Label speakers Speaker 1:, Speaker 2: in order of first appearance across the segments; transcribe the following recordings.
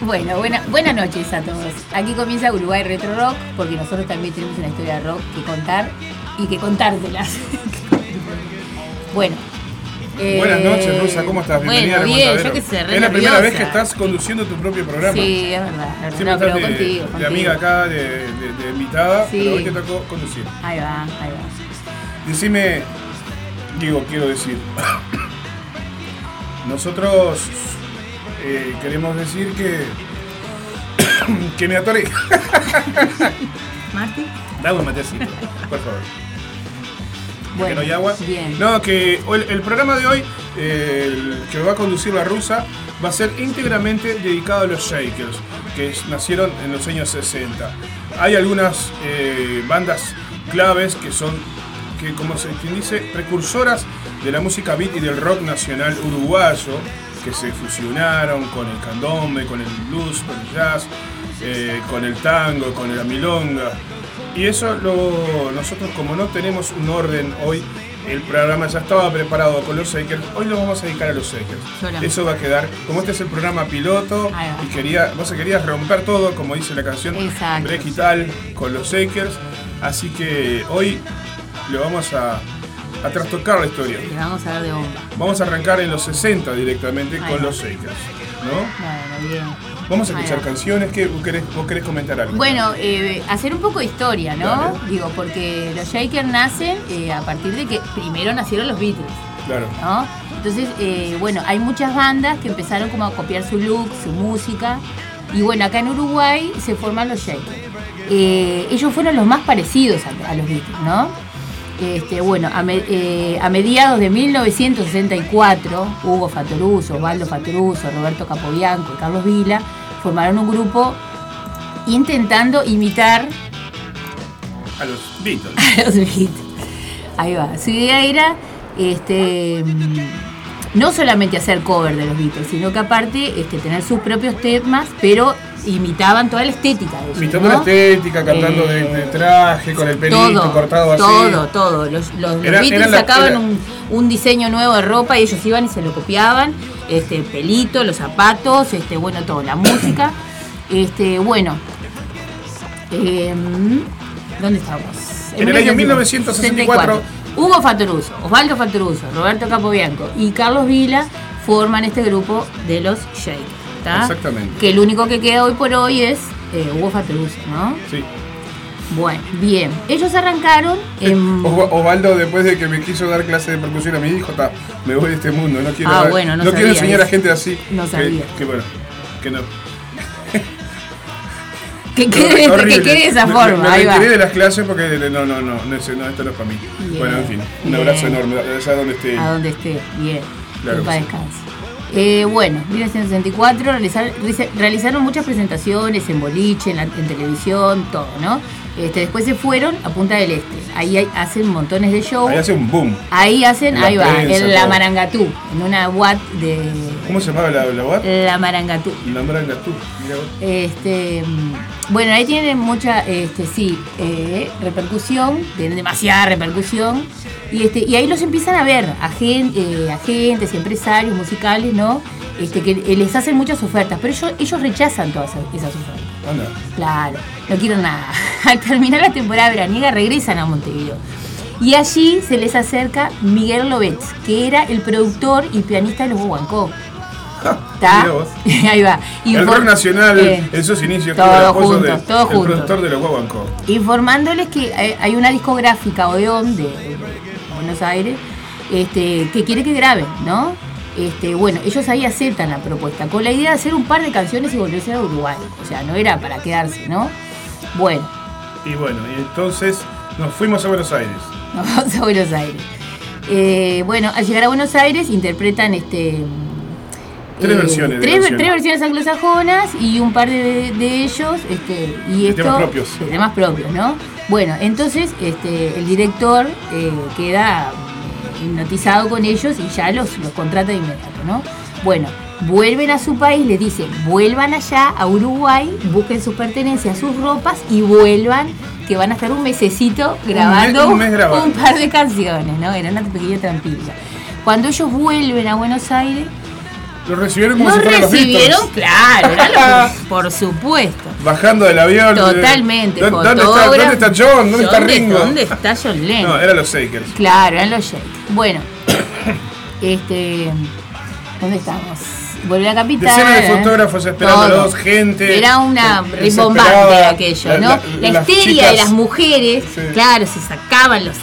Speaker 1: Bueno, buena, buenas noches a todos. Aquí comienza Uruguay Retro Rock, porque nosotros también tenemos una historia de rock que contar y que contártelas. bueno. eh,
Speaker 2: Buenas noches, Rosa, ¿cómo estás? Bienvenida
Speaker 1: Bueno,
Speaker 2: a
Speaker 1: bien, yo sé,
Speaker 2: Es la primera vez que estás conduciendo tu propio programa.
Speaker 1: Sí, es verdad. es.
Speaker 2: Siempre
Speaker 1: No,
Speaker 2: estás de,
Speaker 1: contigo,
Speaker 2: de
Speaker 1: contigo.
Speaker 2: amiga acá, de, de- de invitada,
Speaker 1: Sí.
Speaker 2: pero hoy te tocó conducir.
Speaker 1: Ahí va, ahí va.
Speaker 2: Decime, digo, quiero decir, nosotros eh, queremos decir que, que me atoré.
Speaker 1: Marti.
Speaker 2: Dame un matecito, por favor.
Speaker 1: Bueno,
Speaker 2: que no hay agua.
Speaker 1: bien.
Speaker 2: No, que hoy- el programa de hoy, eh, el que va a conducir la rusa, va a ser íntegramente dedicado a los Shakers, que nacieron en los años 60. Hay algunas eh, bandas claves que son, que como se dice, precursoras de la música beat y del rock nacional uruguayo, que se fusionaron con el candombe, con el blues, con el jazz, eh, con el tango, con la milonga. Y eso lo, nosotros como no tenemos un orden hoy, el programa ya estaba preparado con los Shakers, hoy lo vamos a dedicar a los Shakers. Eso va a quedar, como este es el programa piloto y quería, vos querías romper todo, como dice la canción,
Speaker 1: Exacto.
Speaker 2: break y tal, con los Shakers. Así que hoy le vamos a, a trastocar la historia.
Speaker 1: Le vamos a dar de bomba.
Speaker 2: Vamos a arrancar en los 60 directamente
Speaker 1: Ahí
Speaker 2: con
Speaker 1: va.
Speaker 2: los Shakers. ¿no?
Speaker 1: Bueno, bien.
Speaker 2: Vamos a escuchar canciones. ¿Qué, vos, querés, vos querés comentar algo?
Speaker 1: Bueno, eh, hacer un poco de historia, ¿no?
Speaker 2: Dale.
Speaker 1: Digo, porque los Shakers nacen eh, a partir de que primero nacieron los Beatles,
Speaker 2: Claro.
Speaker 1: ¿no? Entonces, eh, bueno, hay muchas bandas que empezaron como a copiar su look, su música. Y bueno, acá en Uruguay se forman los Shakers. Ellos fueron los más parecidos a, a los Beatles, ¿no? Este, bueno, a, me- eh, a mediados de 1964, Hugo Fatoruso, Osvaldo Fatoruso, Roberto Capobianco y Carlos Vila formaron un grupo intentando imitar
Speaker 2: A los Beatles.
Speaker 1: a los Beatles. Ahí va. Su idea era este, no solamente hacer cover de los Beatles, sino que aparte este, tener sus propios temas, pero imitaban toda la estética de ellos.
Speaker 2: Imitando
Speaker 1: ¿no?
Speaker 2: la estética, cantando de, de traje, con el pelito
Speaker 1: todo,
Speaker 2: cortado así.
Speaker 1: Todo, todo. Los, los- los
Speaker 2: Era-
Speaker 1: Beatles
Speaker 2: la-
Speaker 1: sacaban
Speaker 2: era-
Speaker 1: un, un diseño nuevo de ropa y ellos iban y se lo copiaban. Este, el pelito, los zapatos, este, bueno, todo, la música. Este, bueno. em, ¿Dónde estamos?
Speaker 2: En el año 1964.
Speaker 1: Hugo Fatoruso, Osvaldo Fatoruso, Roberto Capobianco y Carlos Vila forman este grupo de los Shakers. ¿tá?
Speaker 2: Exactamente.
Speaker 1: Que el único que queda hoy por hoy es eh, Hugo Fatoruso, ¿no?
Speaker 2: Sí.
Speaker 1: Bueno, bien. Ellos arrancaron en.
Speaker 2: Os- Osvaldo, después de que me quiso dar clase de percusión a mi hijo, ta, me voy de este mundo. No quiero,
Speaker 1: Ah,
Speaker 2: dar-
Speaker 1: bueno, no
Speaker 2: quiero
Speaker 1: sabía
Speaker 2: enseñar a
Speaker 1: eso.
Speaker 2: gente así.
Speaker 1: No
Speaker 2: que-
Speaker 1: sabía.
Speaker 2: Que, bueno, que no.
Speaker 1: Que quede, que
Speaker 2: Horrible.
Speaker 1: quede de esa
Speaker 2: Me-
Speaker 1: forma.
Speaker 2: Me,
Speaker 1: ahí va.
Speaker 2: retiré de las clases porque no, no, no, no, no, esto no es para mí.
Speaker 1: Bien,
Speaker 2: Bueno, en fin, un
Speaker 1: bien.
Speaker 2: abrazo enorme, allá donde esté.
Speaker 1: A donde esté, bien.
Speaker 2: Claro
Speaker 1: que
Speaker 2: que sí.
Speaker 1: descanse. Eh, bueno, 1964 realizar- realiza- realizaron muchas presentaciones en boliche, en, la- en televisión, todo, ¿no? Este, después se fueron a Punta del Este. Ahí hay- hacen montones de shows.
Speaker 2: Ahí hace un boom.
Speaker 1: Ahí hacen,
Speaker 2: la
Speaker 1: ahí va,
Speaker 2: prensa,
Speaker 1: en la
Speaker 2: todo.
Speaker 1: Marangatú, en una Watt de
Speaker 2: ¿Cómo se llamaba la, la
Speaker 1: la Marangatú.
Speaker 2: La Maranga tú. Mira.
Speaker 1: Este, bueno, ahí tienen mucha, este, sí, eh, repercusión, tienen demasiada repercusión. Y, este, y ahí los empiezan a ver, agen- eh, agentes, empresarios musicales, ¿no? Este, que les hacen muchas ofertas, pero ellos, ellos rechazan todas esas ofertas.
Speaker 2: Anda.
Speaker 1: Claro, no quiero nada. Al terminar la temporada veraniega regresan a Montevideo. Y allí se les acerca Miguel Lobetz, que era el productor y pianista de los Guaguancó. ¿Está? Ahí va.
Speaker 2: El rock nacional
Speaker 1: Eh,
Speaker 2: en sus inicios
Speaker 1: todos
Speaker 2: el
Speaker 1: juntos,
Speaker 2: de-
Speaker 1: todos
Speaker 2: del
Speaker 1: juntos.
Speaker 2: productor de los Guaguancó.
Speaker 1: informándoles que hay- una discográfica Odeón de, de Buenos Aires este, que quiere que graben, ¿no? Este, bueno, ellos ahí aceptan la propuesta, con la idea de hacer un par de canciones y volverse a Uruguay. O sea, no era para quedarse, ¿no? Bueno,
Speaker 2: Y bueno, y entonces nos fuimos a Buenos Aires.
Speaker 1: nos vamos a Buenos Aires. Eh, bueno, al llegar a Buenos Aires interpretan este.
Speaker 2: Tres versiones de
Speaker 1: Tres, tres versiones anglosajonas y un par de, de ellos. Este, y
Speaker 2: De
Speaker 1: esto,
Speaker 2: temas propios.
Speaker 1: de temas propios, ¿no? Bueno, entonces este, el director eh, queda eh, hipnotizado con ellos y ya los, los contrata de inmediato, ¿no? Bueno, vuelven a su país, les dicen, vuelvan allá a Uruguay, busquen sus pertenencias, sus ropas y vuelvan, que van a estar un mesecito grabando
Speaker 2: un mes grabando.
Speaker 1: un par de canciones, ¿no? Era una pequeña trampilla. Cuando ellos vuelven a Buenos Aires,
Speaker 2: Lo recibieron como si fueran los
Speaker 1: recibieron,
Speaker 2: Beatles.
Speaker 1: claro, que- por supuesto.
Speaker 2: Bajando del avión. eh,
Speaker 1: Totalmente.
Speaker 2: ¿Dónde, dónde está. ¿Dónde está John? ¿Dónde está Ringo?
Speaker 1: ¿Dónde está John Lennon?
Speaker 2: No, eran los Shakers.
Speaker 1: Claro, eran los Shakes. Bueno, este. ¿Dónde estamos? Vuelve a la capital.
Speaker 2: Decenas de fotógrafos esperándolos,
Speaker 1: Todo.
Speaker 2: gente,
Speaker 1: Era una rimbombante aquello,
Speaker 2: La-
Speaker 1: ¿no?
Speaker 2: la-
Speaker 1: La,
Speaker 2: las
Speaker 1: histeria de las mujeres,
Speaker 2: Sí.
Speaker 1: claro, se sacaban las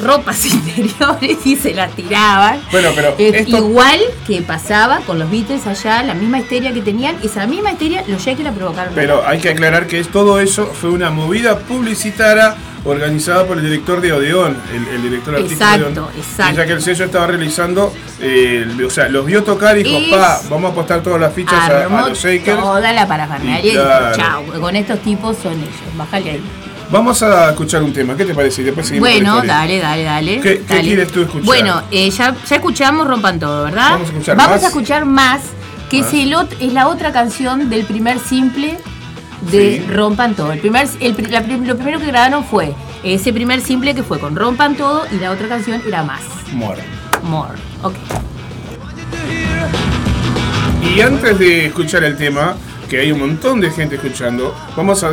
Speaker 1: ropas interiores y se las tiraban.
Speaker 2: Bueno, pero
Speaker 1: Eh,
Speaker 2: esto-
Speaker 1: Igual que pasaba con los Beatles allá, la misma histeria que tenían, esa misma histeria los Shakers la provocaron.
Speaker 2: Pero hay que aclarar que todo eso fue una movida publicitaria organizada por el director de Odeón, el, el director artístico de
Speaker 1: Exacto,
Speaker 2: Odeón.
Speaker 1: exacto.
Speaker 2: Ya que el sello estaba realizando, eh, o sea, los vio tocar y dijo,
Speaker 1: Es-
Speaker 2: pa, vamos a apostar todas las fichas a, los Shakers.
Speaker 1: toda la parafernalia y,
Speaker 2: Y claro.
Speaker 1: dijo, chao, con estos tipos son ellos, bájale ahí.
Speaker 2: Vamos a escuchar un tema, ¿qué te parece? Después seguimos
Speaker 1: Bueno, dale, dale, dale.
Speaker 2: ¿Qué- quieres tú escuchar?
Speaker 1: Bueno, eh, ya, ya escuchamos Rompan Todo, ¿verdad?
Speaker 2: Vamos a escuchar
Speaker 1: Vamos
Speaker 2: más.
Speaker 1: a escuchar más, que. Es, el ot- es la otra canción del primer simple de
Speaker 2: Sí.
Speaker 1: Rompan Todo. El primer, el la lo primero que grabaron fue ese primer simple que fue con Rompan Todo y la otra canción era Más,
Speaker 2: More.
Speaker 1: More. Ok.
Speaker 2: Y antes de escuchar el tema, que hay un montón de gente escuchando, vamos a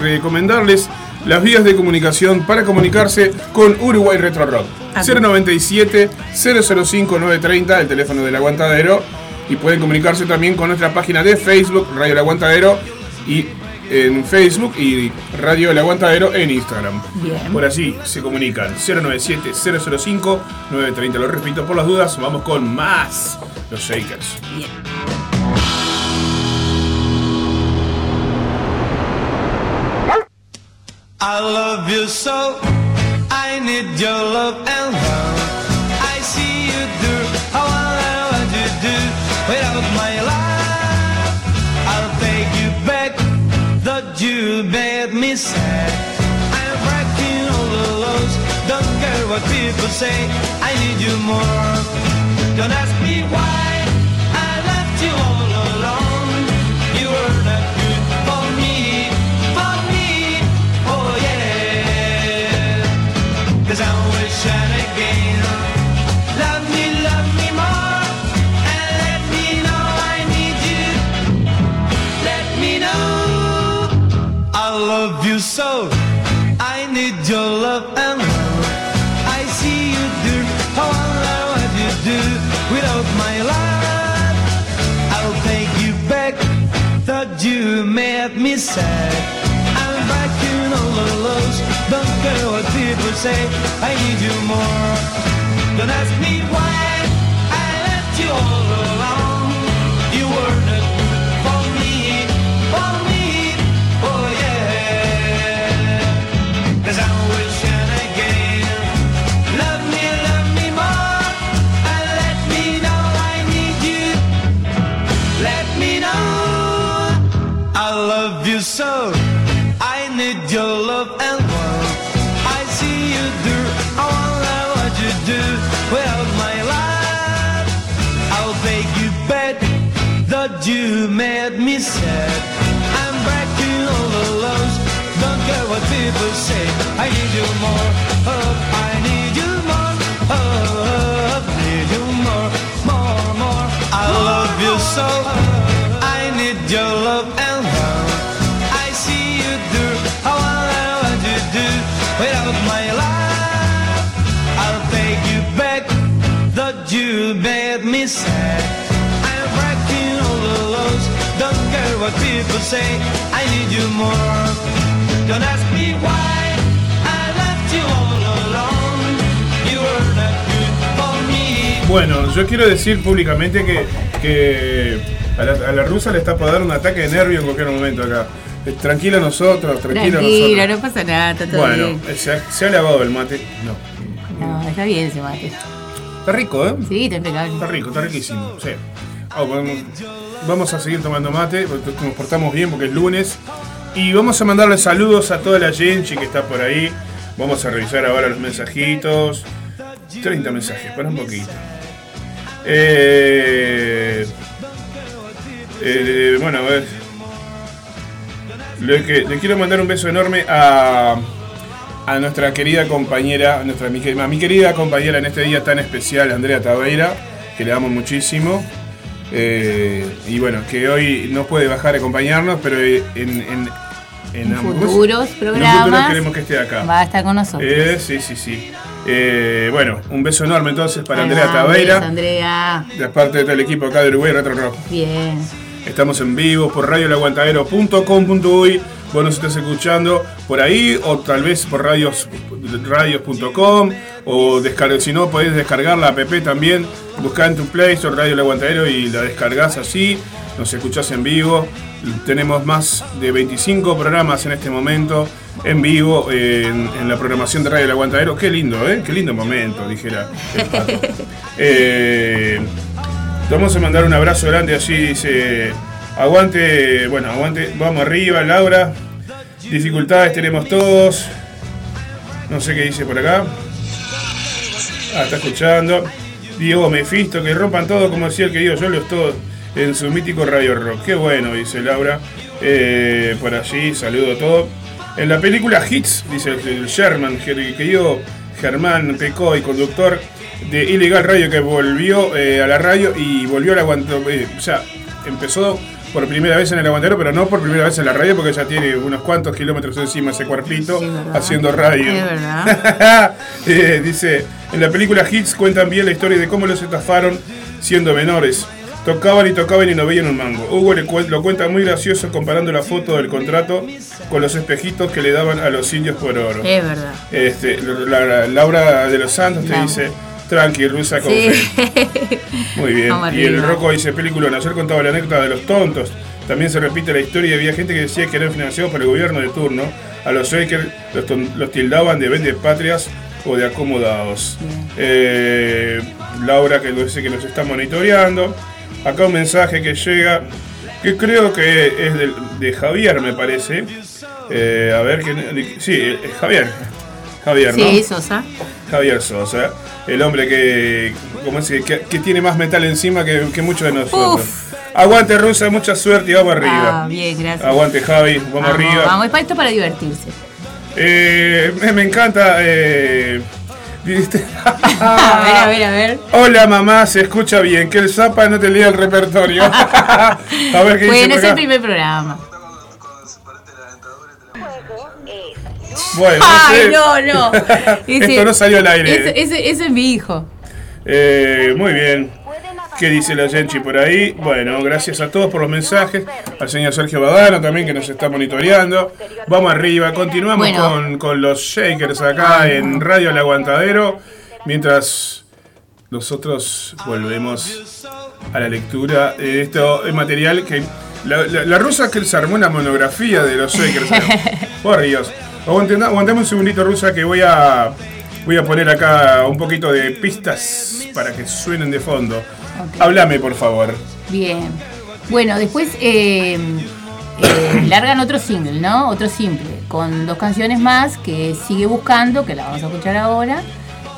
Speaker 2: recomendarles las vías de comunicación para comunicarse con Uruguay Retro Rock.
Speaker 1: Ah,
Speaker 2: 097 005 930, el teléfono del aguantadero. Y pueden comunicarse también con nuestra página de Facebook, Radio El Aguantadero, y en Facebook y Radio El Aguantadero en Instagram.
Speaker 1: Bien.
Speaker 2: Por así se comunican 097 005 930. Lo repito por las dudas, vamos con más los Shakers.
Speaker 1: Bien.
Speaker 3: I love you so. I need your love and love. I see you do. How I wonder what you do without my love. I'll take you back. That you made me sad. I'm breaking all the laws. Don't care what people say. I need you more. Don't ask me why say. I need you more. Don't ask me why you more. Oh, I need you more. Oh, need you more, more, more. I love you so. I need your love and. I see you do. I what you do without my love. I'll take you back. Made me sad. I'm breaking all the laws. Don't care what people say. I need you more. Don't ask
Speaker 2: Bueno, yo quiero decir públicamente que, que a, la, a la rusa le está por dar un ataque de nervio en cualquier momento acá. Eh, Tranquila nosotros, tranquila
Speaker 1: Tranquilo,
Speaker 2: nosotros.
Speaker 1: no pasa nada, está todo
Speaker 2: Bueno,
Speaker 1: bien.
Speaker 2: eh, se ha, se ha lavado el mate. No.
Speaker 1: No, está bien ese mate.
Speaker 2: Está rico, ¿eh?
Speaker 1: Sí, está impecable.
Speaker 2: Está rico, está riquísimo. Sí. Ah, vamos, vamos a seguir tomando mate, porque nos portamos bien porque es lunes. Y vamos a mandarle saludos a toda la gente que está por ahí. Vamos a revisar ahora los mensajitos. 30 mensajes, para un poquito. Eh, eh, bueno, ver. Le, que- le quiero mandar un beso enorme a, a nuestra querida compañera, a, nuestra, a mi querida compañera en este día tan especial, Andrea Tabeira, que le amo muchísimo. Eh, y bueno, que hoy no puede bajar a acompañarnos, pero en, en, en,
Speaker 1: En
Speaker 2: ¿cómo es?
Speaker 1: futuros
Speaker 2: En
Speaker 1: programas
Speaker 2: futuro queremos que esté acá.
Speaker 1: Va a estar con nosotros.
Speaker 2: Eh, sí, sí, sí. Eh, bueno, un beso enorme entonces para Andrea Tabeira,
Speaker 1: beso, Andrea.
Speaker 2: de parte de todo el equipo acá de Uruguay Retro Rock.
Speaker 1: Bien.
Speaker 2: Estamos en vivo por radiolaguantadero.com.uy. Vos nos estás escuchando por ahí o tal vez por radios radios.com o descarga, si no podés descargar la app también. Buscá en tu Play Store Radio El Aguantadero y la descargas así. Nos escuchás en vivo. Tenemos más de 25 programas en este momento en vivo eh, en, en la programación de Radio El Aguantadero. Qué lindo, ¿eh? Qué lindo momento, dijera el pato. Eh, vamos a mandar un abrazo grande así, dice. Aguante, bueno, aguante, vamos arriba, Laura. Dificultades tenemos todos. No sé qué dice por acá. Ah, está escuchando. Diego Mefisto, que rompan todo, como decía el querido yo lo estoy en su mítico Radio Rock. Qué bueno, dice Laura. Eh, por allí, saludo a todos. En la película Hits, dice el, Sherman, el querido Germán Pecoy, conductor de Ilegal Radio, que volvió eh, a la radio y volvió al aguantadero. o sea, empezó por primera vez en el aguantadero, pero no por primera vez en la radio, porque ya tiene unos cuantos kilómetros encima ese cuerpito haciendo radio.
Speaker 1: Verdad.
Speaker 2: Eh, dice, en la película Hits cuentan bien la historia de cómo los estafaron siendo menores. Tocaban y tocaban y no veían un mango. Hugo le lo cuenta muy gracioso comparando la foto del contrato con los espejitos que le daban a los indios por oro.
Speaker 1: Es verdad.
Speaker 2: Este, la- la- Laura de los Santos te dice, tranqui, rusa con
Speaker 1: Sí.
Speaker 2: fe". Muy bien. Y el. Rocco dice, película, ayer contaba la anécdota de los tontos. También se repite la historia había gente que decía que eran financiados por el gobierno de turno. A los Shakers los, tildaban de vende patrias o de acomodados. Eh, Laura que dice que nos está monitoreando. Acá un mensaje que llega, que creo que es de, Javier, me parece. Eh, a ver, que, sí, es Javier. Javier, ¿no?
Speaker 1: Sí, Sosa.
Speaker 2: Javier Sosa, el hombre que, como es, que, que tiene más metal encima que, que muchos de nosotros. Aguante Rusa, mucha suerte y vamos arriba.
Speaker 1: Ah, bien, gracias.
Speaker 2: Aguante Javi, vamos, arriba.
Speaker 1: Vamos, es para esto para divertirse.
Speaker 2: Eh, me, me encanta. Eh,
Speaker 1: A ver, a ver, a ver.
Speaker 2: Hola mamá, se escucha bien, que el Zapa no te lea el repertorio. a ver qué
Speaker 1: Bueno,
Speaker 2: por
Speaker 1: es el primer programa.
Speaker 2: Bueno, no
Speaker 1: Ay,
Speaker 2: sé.
Speaker 1: no, no.
Speaker 2: Esto no salió al aire.
Speaker 1: Ese, ese- ese es mi hijo.
Speaker 2: Eh, muy bien. ¿Qué dice la Genchi por ahí? Bueno, gracias a todos por los mensajes. Al señor Sergio Badano también que nos está monitoreando. Vamos arriba, continuamos
Speaker 1: Bueno.
Speaker 2: con, con los Shakers acá en Radio El Aguantadero. Mientras nosotros volvemos a la lectura de esto es material que. La, la- la rusa que se armó una monografía de los Shakers. Por Dios. Aguantame, aguantame un segundito, rusa, que voy a. Voy a poner acá un poquito de pistas para que suenen de fondo. Háblame, por favor.
Speaker 1: Bien. Bueno, después eh, eh, largan otro single, ¿no? Otro simple, con dos canciones más que sigue buscando, que la vamos a escuchar ahora,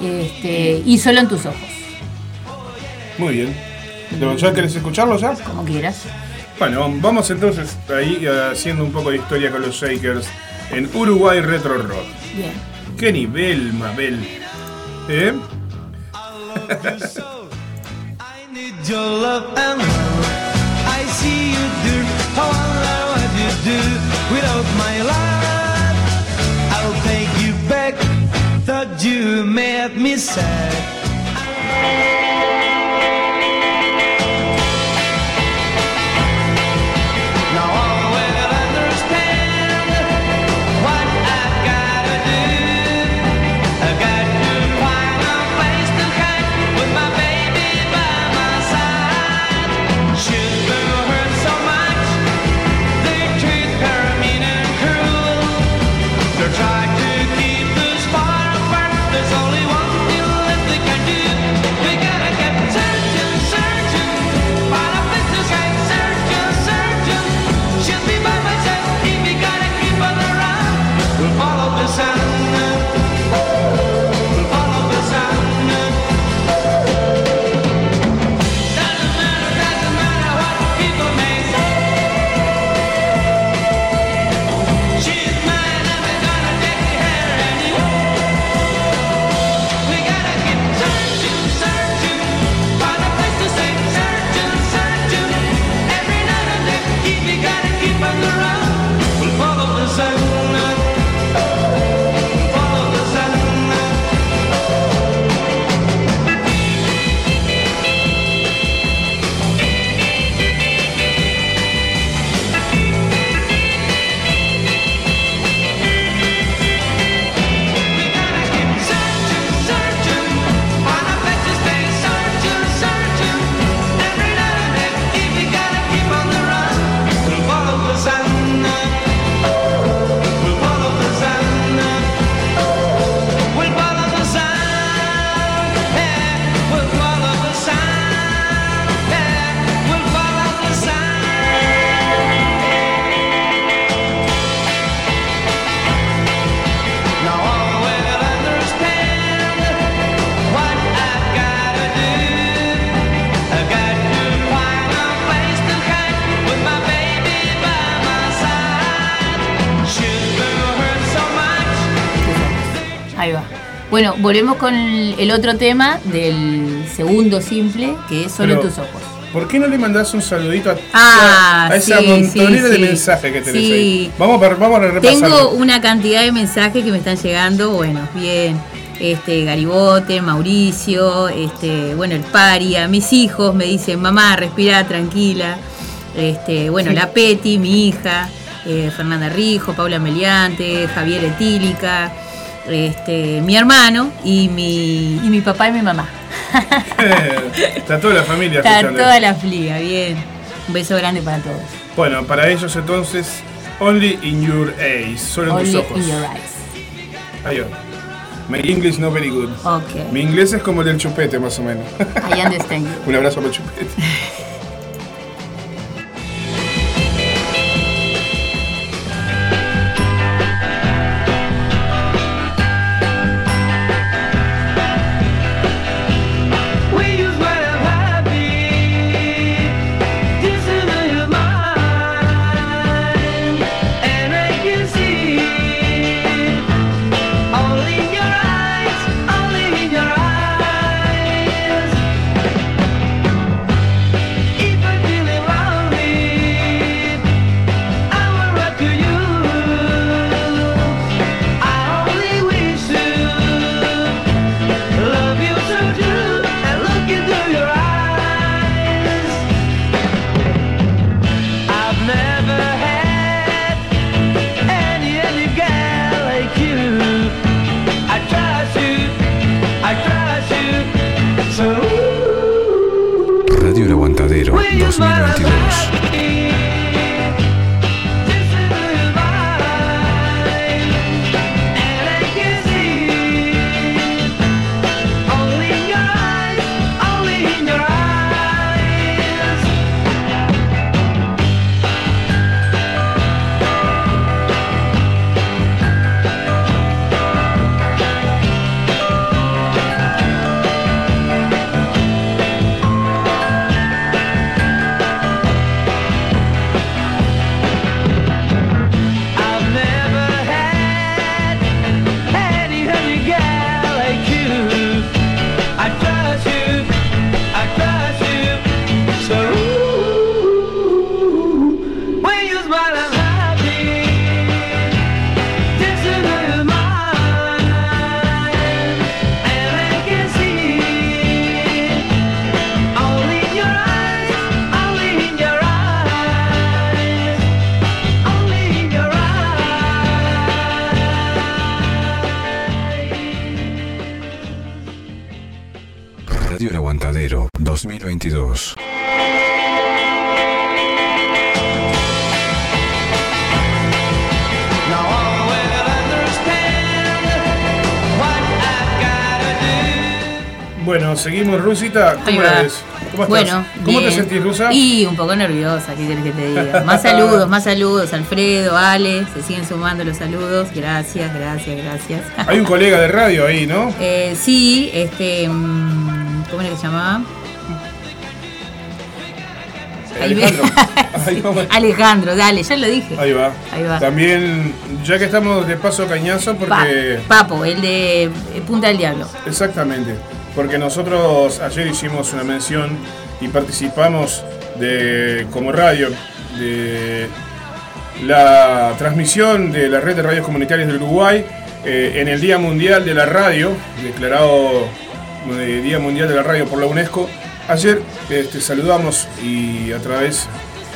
Speaker 1: este, y solo en tus ojos,
Speaker 2: Muy bien. ¿Ya querés escucharlo ya?
Speaker 1: como quieras.
Speaker 2: Bueno, vamos entonces ahí haciendo un poco de historia con los Shakers en Uruguay Retro Rock.
Speaker 1: Bien.
Speaker 2: ¡Qué nivel, Mabel! ¿Eh?
Speaker 3: Your love and love. I see you do. I wonder what you do without my love. I'll take you back. Thought you made me sad.
Speaker 1: Bueno, volvemos con el otro tema del segundo simple, que es Solo
Speaker 2: Pero-
Speaker 1: tus ojos.
Speaker 2: ¿Por qué no le mandás un saludito a,
Speaker 1: Ah,
Speaker 2: a esa
Speaker 1: sí,
Speaker 2: montonera
Speaker 1: sí,
Speaker 2: de
Speaker 1: sí.
Speaker 2: mensajes que tenés
Speaker 1: Sí.
Speaker 2: ahí? Vamos a, vamos a repasar.
Speaker 1: Tengo una cantidad de mensajes que me están llegando, bueno, bien, este Garibote, Mauricio, este, bueno, el Paria, mis hijos me dicen, mamá, respira tranquila. Este, bueno, la Peti, mi hija, eh, Fernanda Rijo, Paula Meliante, Javier Etílica, este, mi hermano y mi, y mi papá y mi mamá.
Speaker 2: Está toda la familia
Speaker 1: Está
Speaker 2: escuchando.
Speaker 1: toda la fliga, bien. Un beso grande para todos.
Speaker 2: Bueno, para ellos entonces, Only in Your Eyes, solo en
Speaker 1: Only
Speaker 2: tus ojos.
Speaker 1: in your eyes.
Speaker 2: Va. My English not very good.
Speaker 1: Ok.
Speaker 2: Mi inglés es como el del chupete, más o menos.
Speaker 1: I understand.
Speaker 2: Un abrazo para el chupete. seguimos, Rusita. ¿Cómo la ves? ¿Cómo estás?
Speaker 1: Bueno,
Speaker 2: ¿Cómo te sentís, Rusa?
Speaker 1: Y un poco nerviosa, ¿qué quieres que te diga? Más saludos, más saludos. Alfredo, Ale, se siguen sumando los saludos. Gracias, gracias, gracias.
Speaker 2: Hay un colega de radio ahí, ¿no?
Speaker 1: Eh, sí, este. mm, ¿Cómo era que se llamaba?
Speaker 2: Alejandro. Ahí.
Speaker 1: Alejandro, dale, ya lo dije.
Speaker 2: Ahí va.
Speaker 1: Ahí va.
Speaker 2: También, ya que estamos de paso cañazo,
Speaker 1: Pa-
Speaker 2: porque.
Speaker 1: Papo, el de eh, Punta del Diablo.
Speaker 2: Exactamente. Porque nosotros ayer hicimos una mención y participamos de como radio de la transmisión de la red de radios comunitarias del Uruguay eh, en el Día Mundial de la Radio, declarado eh, Día Mundial de la Radio por la UNESCO. Ayer este, saludamos y a través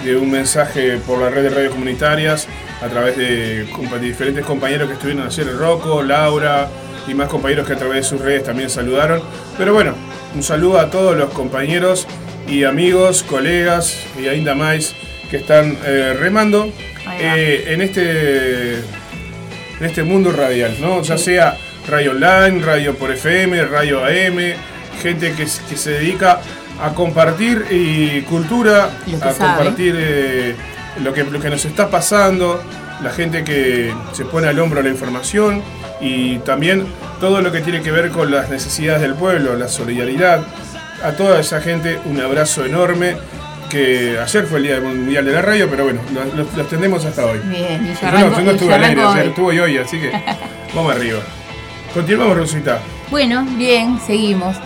Speaker 2: de un mensaje por la red de radios comunitarias, a través de, de diferentes compañeros que estuvieron ayer, Rocco, Laura y más compañeros que a través de sus redes también saludaron. Pero bueno, un saludo a todos los compañeros y amigos, colegas y ainda más que están eh, remando eh, en este en este mundo radial, ¿no? Ya sea radio online, radio por FM, radio AM, gente que, que se dedica a compartir y cultura, a
Speaker 1: sabe.
Speaker 2: compartir eh, lo, que, lo que nos está pasando, la gente que se pone al hombro la información y también todo lo que tiene que ver con las necesidades del pueblo, la solidaridad. A toda esa gente un abrazo enorme, que ayer fue el Día Mundial de la Radio, pero bueno, lo, lo- lo extendemos hasta hoy.
Speaker 1: Bien, y Yo
Speaker 2: no, yo no estuve al aire,
Speaker 1: hoy.
Speaker 2: estuve hoy, así que vamos arriba. Continuamos, Rosita.
Speaker 1: Bueno, bien, seguimos.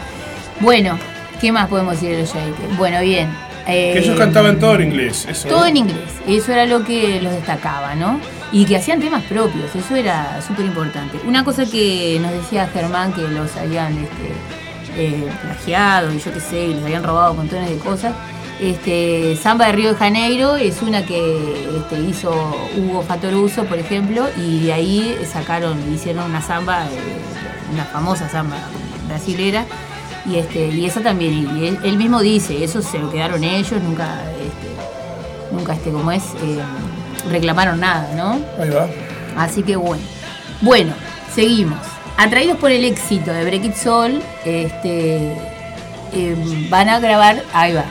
Speaker 1: Bueno, ¿qué más podemos decir de los Shakers? Bueno, bien.
Speaker 2: Que
Speaker 1: eh,
Speaker 2: ellos cantaban todo en inglés. Eso,
Speaker 1: Todo
Speaker 2: ¿no?
Speaker 1: en inglés, eso era lo que los destacaba, ¿no? Y que hacían temas propios, eso era súper importante. Una cosa que nos decía Germán, que los habían este, eh, plagiado y yo qué sé, y les habían robado montones de cosas. Este, Samba de Río de Janeiro es una que este, hizo Hugo Fatoruso, por ejemplo, y de ahí sacaron, hicieron una samba, eh, una famosa samba brasilera, y este, y esa también, y él, él mismo dice, eso se lo quedaron ellos, nunca, este, nunca este, como es, eh, reclamaron nada, ¿no?
Speaker 2: Ahí va.
Speaker 1: Así que bueno. Bueno, seguimos. Atraídos por el éxito de Break It Soul, este, eh, van a grabar, ahí va,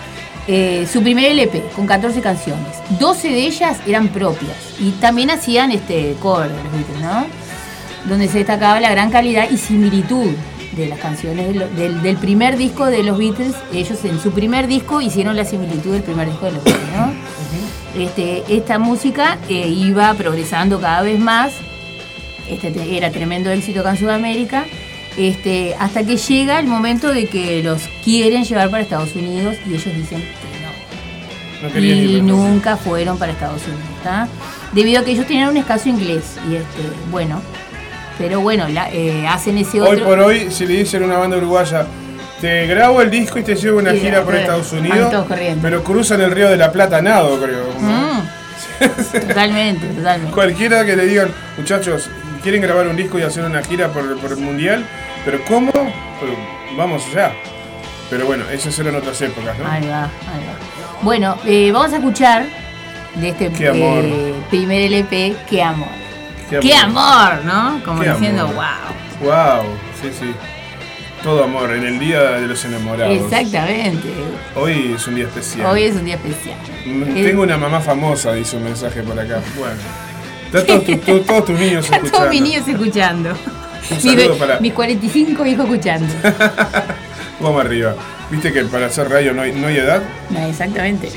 Speaker 1: eh, su primer LP con 14 canciones. 12 de ellas eran propias y también hacían este cover de los Beatles, ¿no? Donde se destacaba la gran calidad y similitud de las canciones de lo- del, del primer disco de los Beatles. Ellos en su primer disco hicieron la similitud del primer disco de los Beatles, ¿no? Este, esta música eh, iba progresando cada vez más. Este te- era tremendo éxito acá en Sudamérica. Este, hasta que llega el momento de que los quieren llevar para Estados Unidos y ellos dicen que no. Y
Speaker 2: ir.
Speaker 1: nunca fueron para Estados Unidos, ¿está? Debido a que ellos tenían un escaso inglés. Y este, bueno, pero bueno, la- eh, hacen ese
Speaker 2: Hoy
Speaker 1: otro.
Speaker 2: por hoy, si le dicen a una banda uruguaya, te grabo el disco y te llevo una
Speaker 1: Sí,
Speaker 2: gira por Estados Unidos,
Speaker 1: corriendo.
Speaker 2: pero cruzan el río de la Plata nado, creo.
Speaker 1: Mm, totalmente, totalmente.
Speaker 2: Cualquiera que le digan, muchachos, quieren grabar un disco y hacer una gira por, por el mundial, pero ¿cómo? Pero vamos allá. Pero bueno, esas eran otras épocas, ¿no?
Speaker 1: Ahí va, ahí va. Bueno, eh, vamos a escuchar de este
Speaker 2: amor.
Speaker 1: eh, primer LP, Qué amor.
Speaker 2: Qué
Speaker 1: Qué
Speaker 2: amor.
Speaker 1: amor, ¿no? Como
Speaker 2: Qué
Speaker 1: diciendo,
Speaker 2: amor.
Speaker 1: wow.
Speaker 2: Wow, sí, sí. Todo amor, en el día de los enamorados.
Speaker 1: Exactamente.
Speaker 2: Hoy es un día especial.
Speaker 1: Hoy es un día especial.
Speaker 2: Mm,
Speaker 1: Eh,
Speaker 2: Tengo una mamá famosa, dice un mensaje por acá. Bueno. Están todos, tu- tu- todos tus niños
Speaker 1: Están
Speaker 2: escuchando.
Speaker 1: todos mis niños escuchando.
Speaker 2: Un
Speaker 1: Mi
Speaker 2: para-
Speaker 1: Mis 45 hijos escuchando.
Speaker 2: Vamos arriba. Viste que para hacer radio no hay, no hay edad.
Speaker 1: Exactamente.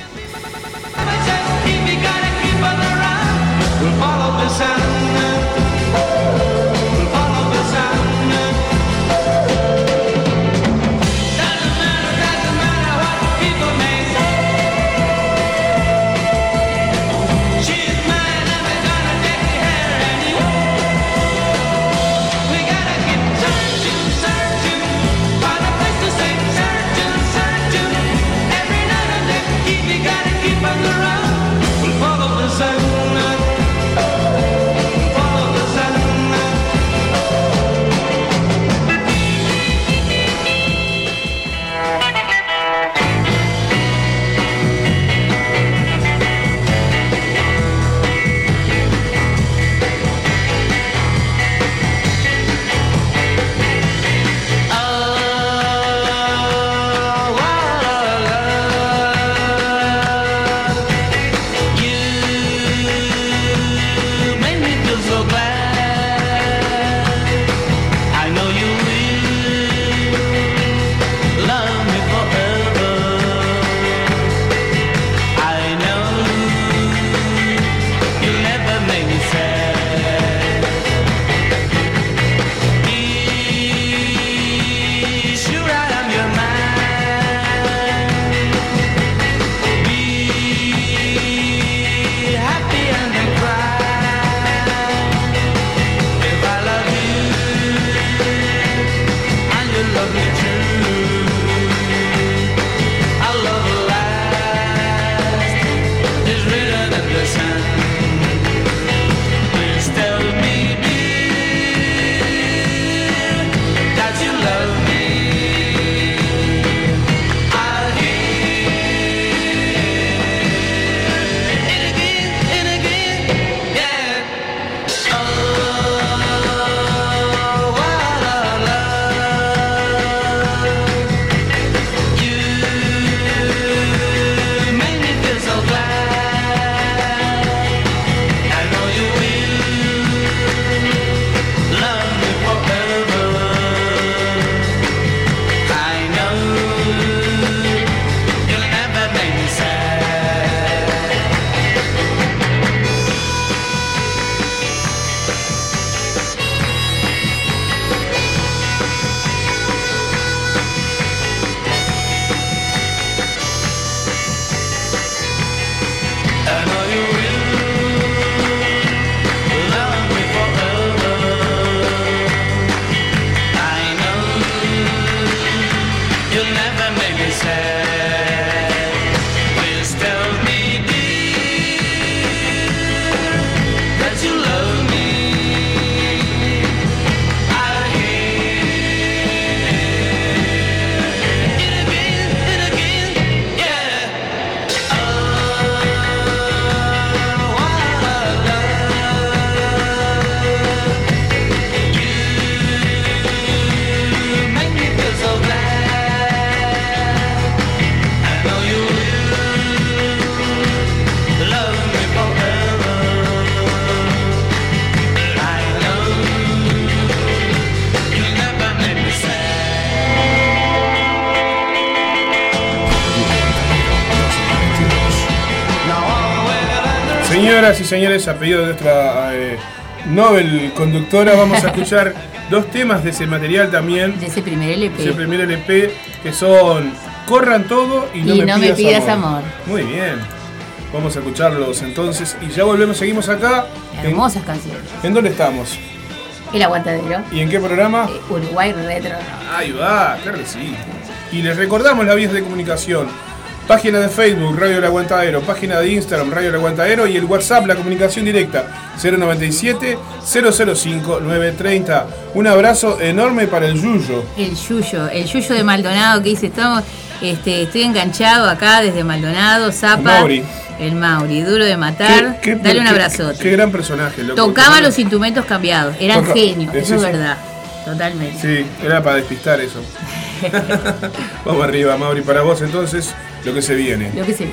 Speaker 2: Señoras y señores, a pedido de nuestra eh, Nobel conductora, vamos a escuchar dos temas de ese material también,
Speaker 1: De ese primer LP.
Speaker 2: de ese primer LP, que son Corran todo y no,
Speaker 1: Y
Speaker 2: me,
Speaker 1: no me
Speaker 2: pidas,
Speaker 1: pidas
Speaker 2: amor.
Speaker 1: amor.
Speaker 2: Muy bien. Vamos a escucharlos entonces y ya volvemos, seguimos acá. ¿En,
Speaker 1: Hermosas canciones.
Speaker 2: ¿en dónde estamos?
Speaker 1: El aguantadero.
Speaker 2: ¿Y en qué programa?
Speaker 1: eh, Uruguay Retro.
Speaker 2: Ahí va, claro que sí. Y les recordamos las vías de comunicación. Página de Facebook, Radio El Aguantadero. Página de Instagram, Radio El Aguantadero. Y el WhatsApp, la comunicación directa, 097-005-930. Un abrazo enorme para el Yuyo.
Speaker 1: El Yuyo, el Yuyo de Maldonado que dice, estamos, este, estoy enganchado acá desde Maldonado, Zapa.
Speaker 2: Mauri.
Speaker 1: El Mauri, duro de matar.
Speaker 2: Qué- qué-
Speaker 1: Dale un abrazote.
Speaker 2: Qué gran personaje, loco.
Speaker 1: Tocaba los instrumentos cambiados, eran
Speaker 2: Toca-
Speaker 1: genios,
Speaker 2: eh,
Speaker 1: eso es verdad. Totalmente.
Speaker 2: Sí, era para despistar eso. Vamos arriba, Mauri. Para vos entonces, lo que se viene.
Speaker 1: Lo que se ve.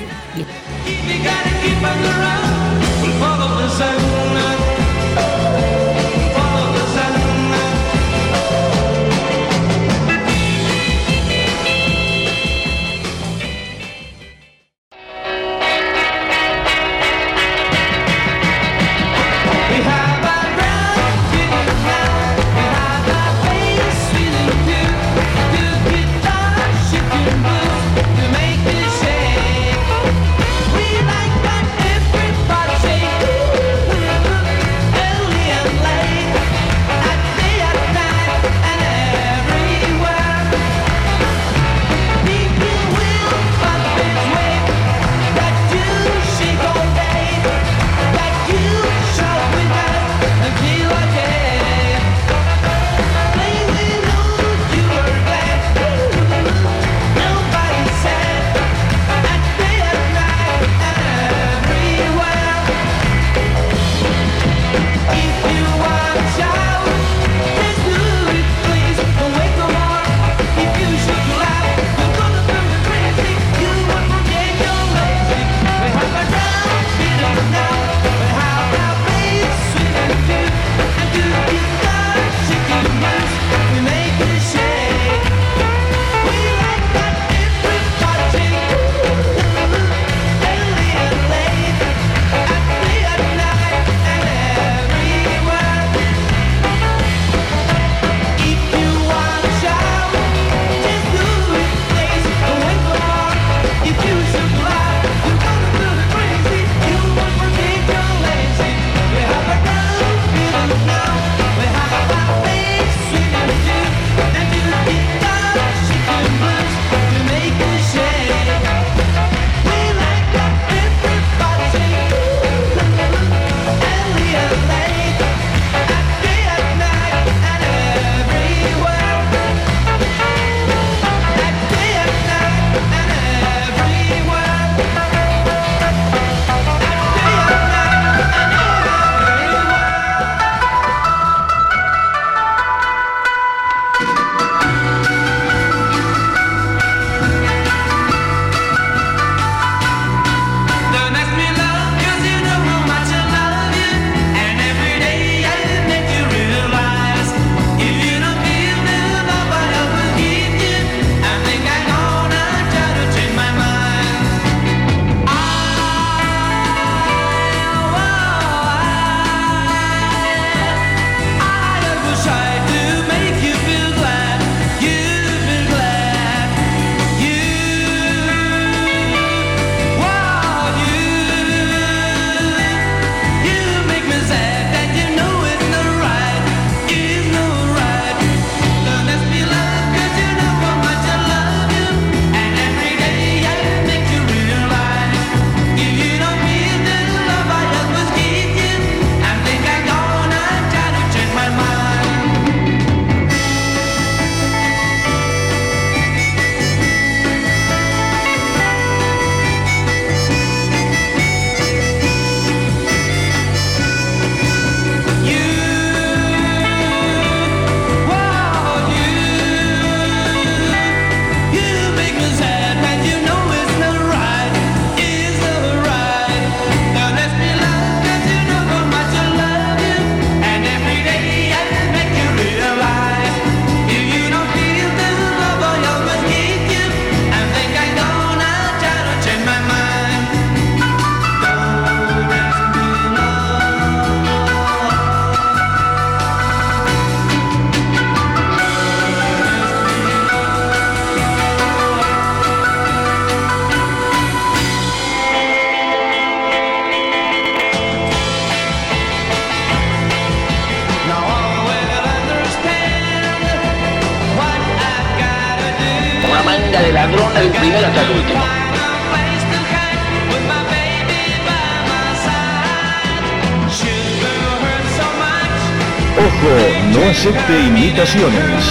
Speaker 4: Acepte imitaciones.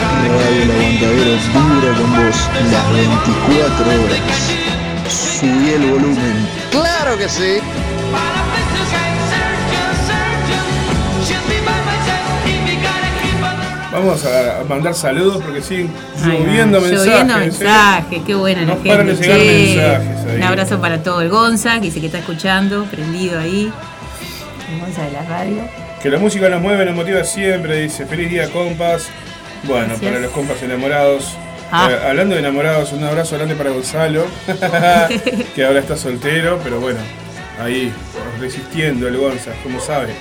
Speaker 5: Radio El Aguantadero vibra con vos las 24 horas. Subí el volumen. ¡Claro que sí!
Speaker 2: Vamos a mandar saludos porque siguen
Speaker 1: Ay,
Speaker 2: lloviendo
Speaker 1: no,
Speaker 2: mensajes.
Speaker 1: Lloviendo
Speaker 2: ¿eh?
Speaker 1: mensajes, qué buena la
Speaker 2: No paran de
Speaker 1: gente.
Speaker 2: llegar
Speaker 1: che.
Speaker 2: mensajes ahí.
Speaker 1: Un abrazo para todo el Gonza, que dice que está escuchando, prendido ahí. El Gonza de la radio.
Speaker 2: Que la música nos mueve, nos motiva siempre, dice. Feliz día, compas. Bueno, para los compas enamorados.
Speaker 1: Ah.
Speaker 2: Eh, hablando de enamorados, un abrazo grande para Gonzalo, que ahora está soltero, pero bueno, ahí resistiendo el Gonza, como sabe.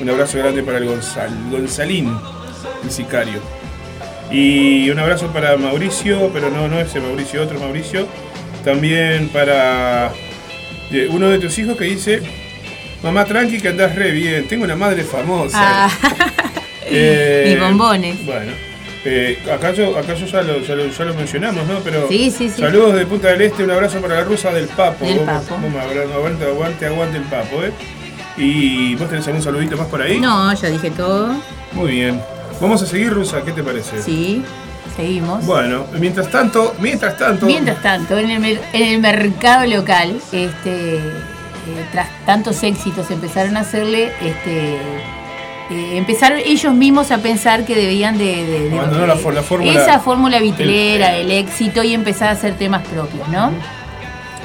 Speaker 2: Un abrazo grande para el Gonzal, Gonzalín, el sicario. Y un abrazo para Mauricio, pero no, no ese Mauricio, otro Mauricio. También para eh, uno de tus hijos que dice, mamá tranqui que andás re bien, tengo una madre famosa.
Speaker 1: Ah,
Speaker 2: Eh,
Speaker 1: Mis bombones.
Speaker 2: Bueno, eh, acaso, acaso ya, lo, ya, lo, ya lo mencionamos, ¿no? Pero
Speaker 1: Sí, sí, sí.
Speaker 2: saludos de Punta del Este, un abrazo para la rusa del Papo.
Speaker 1: Del
Speaker 2: Vamos-
Speaker 1: Papo.
Speaker 2: vamos, aguante, aguante, aguante el Papo, ¿eh? Y vos tenés algún saludito más por ahí.
Speaker 1: no, ya dije todo.
Speaker 2: Muy bien. Vamos a seguir, Rusa, ¿qué te parece?
Speaker 1: Sí, seguimos.
Speaker 2: Bueno, mientras tanto, mientras tanto.
Speaker 1: Mientras tanto, en el, en el mercado local, este, eh, tras tantos éxitos, empezaron a hacerle, este, eh, empezaron ellos mismos a pensar que debían de, de- de-
Speaker 2: Abandonar la for- la fórmula-
Speaker 1: esa fórmula vitrera,
Speaker 2: el-
Speaker 1: el, éxito y empezar a hacer temas propios, ¿no?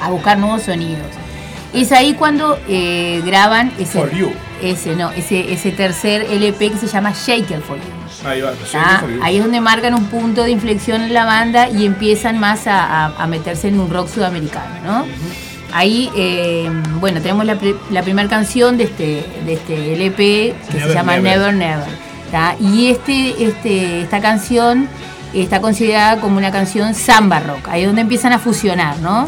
Speaker 1: A buscar nuevos sonidos. Es ahí cuando eh, graban ese,
Speaker 2: For You.
Speaker 1: ese, no, ese, ese tercer LP que se llama Shaker for You.
Speaker 2: Ahí va.
Speaker 1: ¿tá?
Speaker 2: For You.
Speaker 1: Ahí es donde marcan un punto de inflexión en la banda y empiezan más a, a- a meterse en un rock sudamericano, ¿no? Ahí, eh, bueno, tenemos la, primera canción de este, de este LP que se llama
Speaker 2: Never
Speaker 1: Never. Y este, este, esta canción está considerada como una canción samba rock, ahí es donde empiezan a fusionar, ¿no?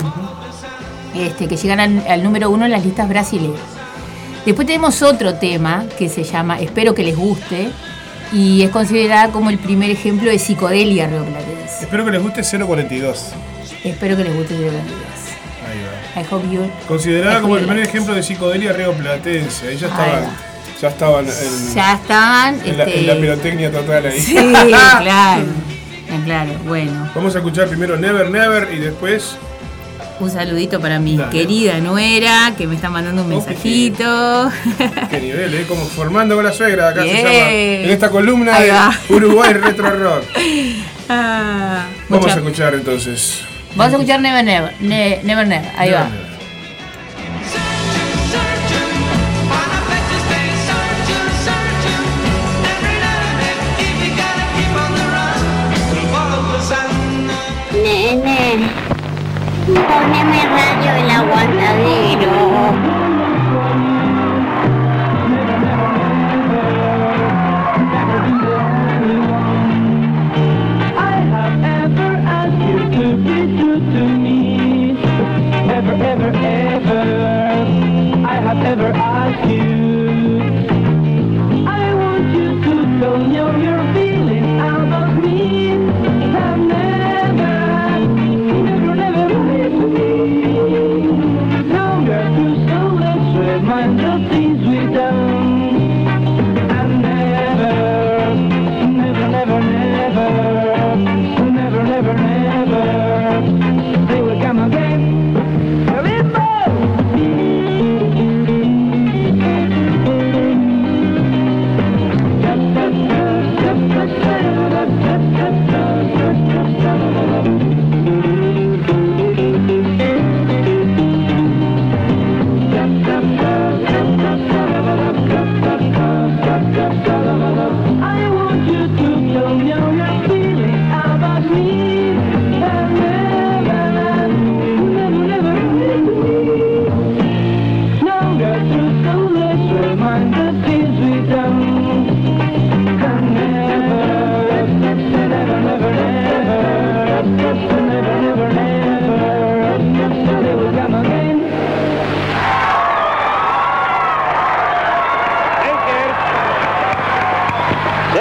Speaker 1: Este, que llegan al, número uno en las listas brasileñas. Después tenemos otro tema que se llama Espero que les guste y es considerada como el primer ejemplo de psicodelia rioplatense.
Speaker 2: Espero que les guste 042.
Speaker 1: Espero que les guste
Speaker 2: 042.
Speaker 1: I hope you.
Speaker 2: Considerada como el primer ejemplo de psicodelia rioplatense. Ahí ya
Speaker 1: Ahí
Speaker 2: estaban. Ya estaban en,
Speaker 1: Ya estaban.
Speaker 2: en la,
Speaker 1: este,
Speaker 2: en la pirotecnia total ahí.
Speaker 1: Sí, claro. Eh, Claro, bueno.
Speaker 2: Vamos a escuchar primero Never Never y después.
Speaker 1: Un saludito para mi
Speaker 2: Dale.
Speaker 1: querida nuera que me está mandando un mensajito.
Speaker 2: Qué nivel, ¿eh? Como formando con la suegra, acá se llama. En esta columna de. Uruguay Retro Rock.
Speaker 1: Ah,
Speaker 2: Vamos
Speaker 1: mucha-
Speaker 2: a escuchar entonces.
Speaker 1: Vamos a escuchar Never Never. Ne- Never Never. Ahí
Speaker 2: Never
Speaker 1: va.
Speaker 2: Never.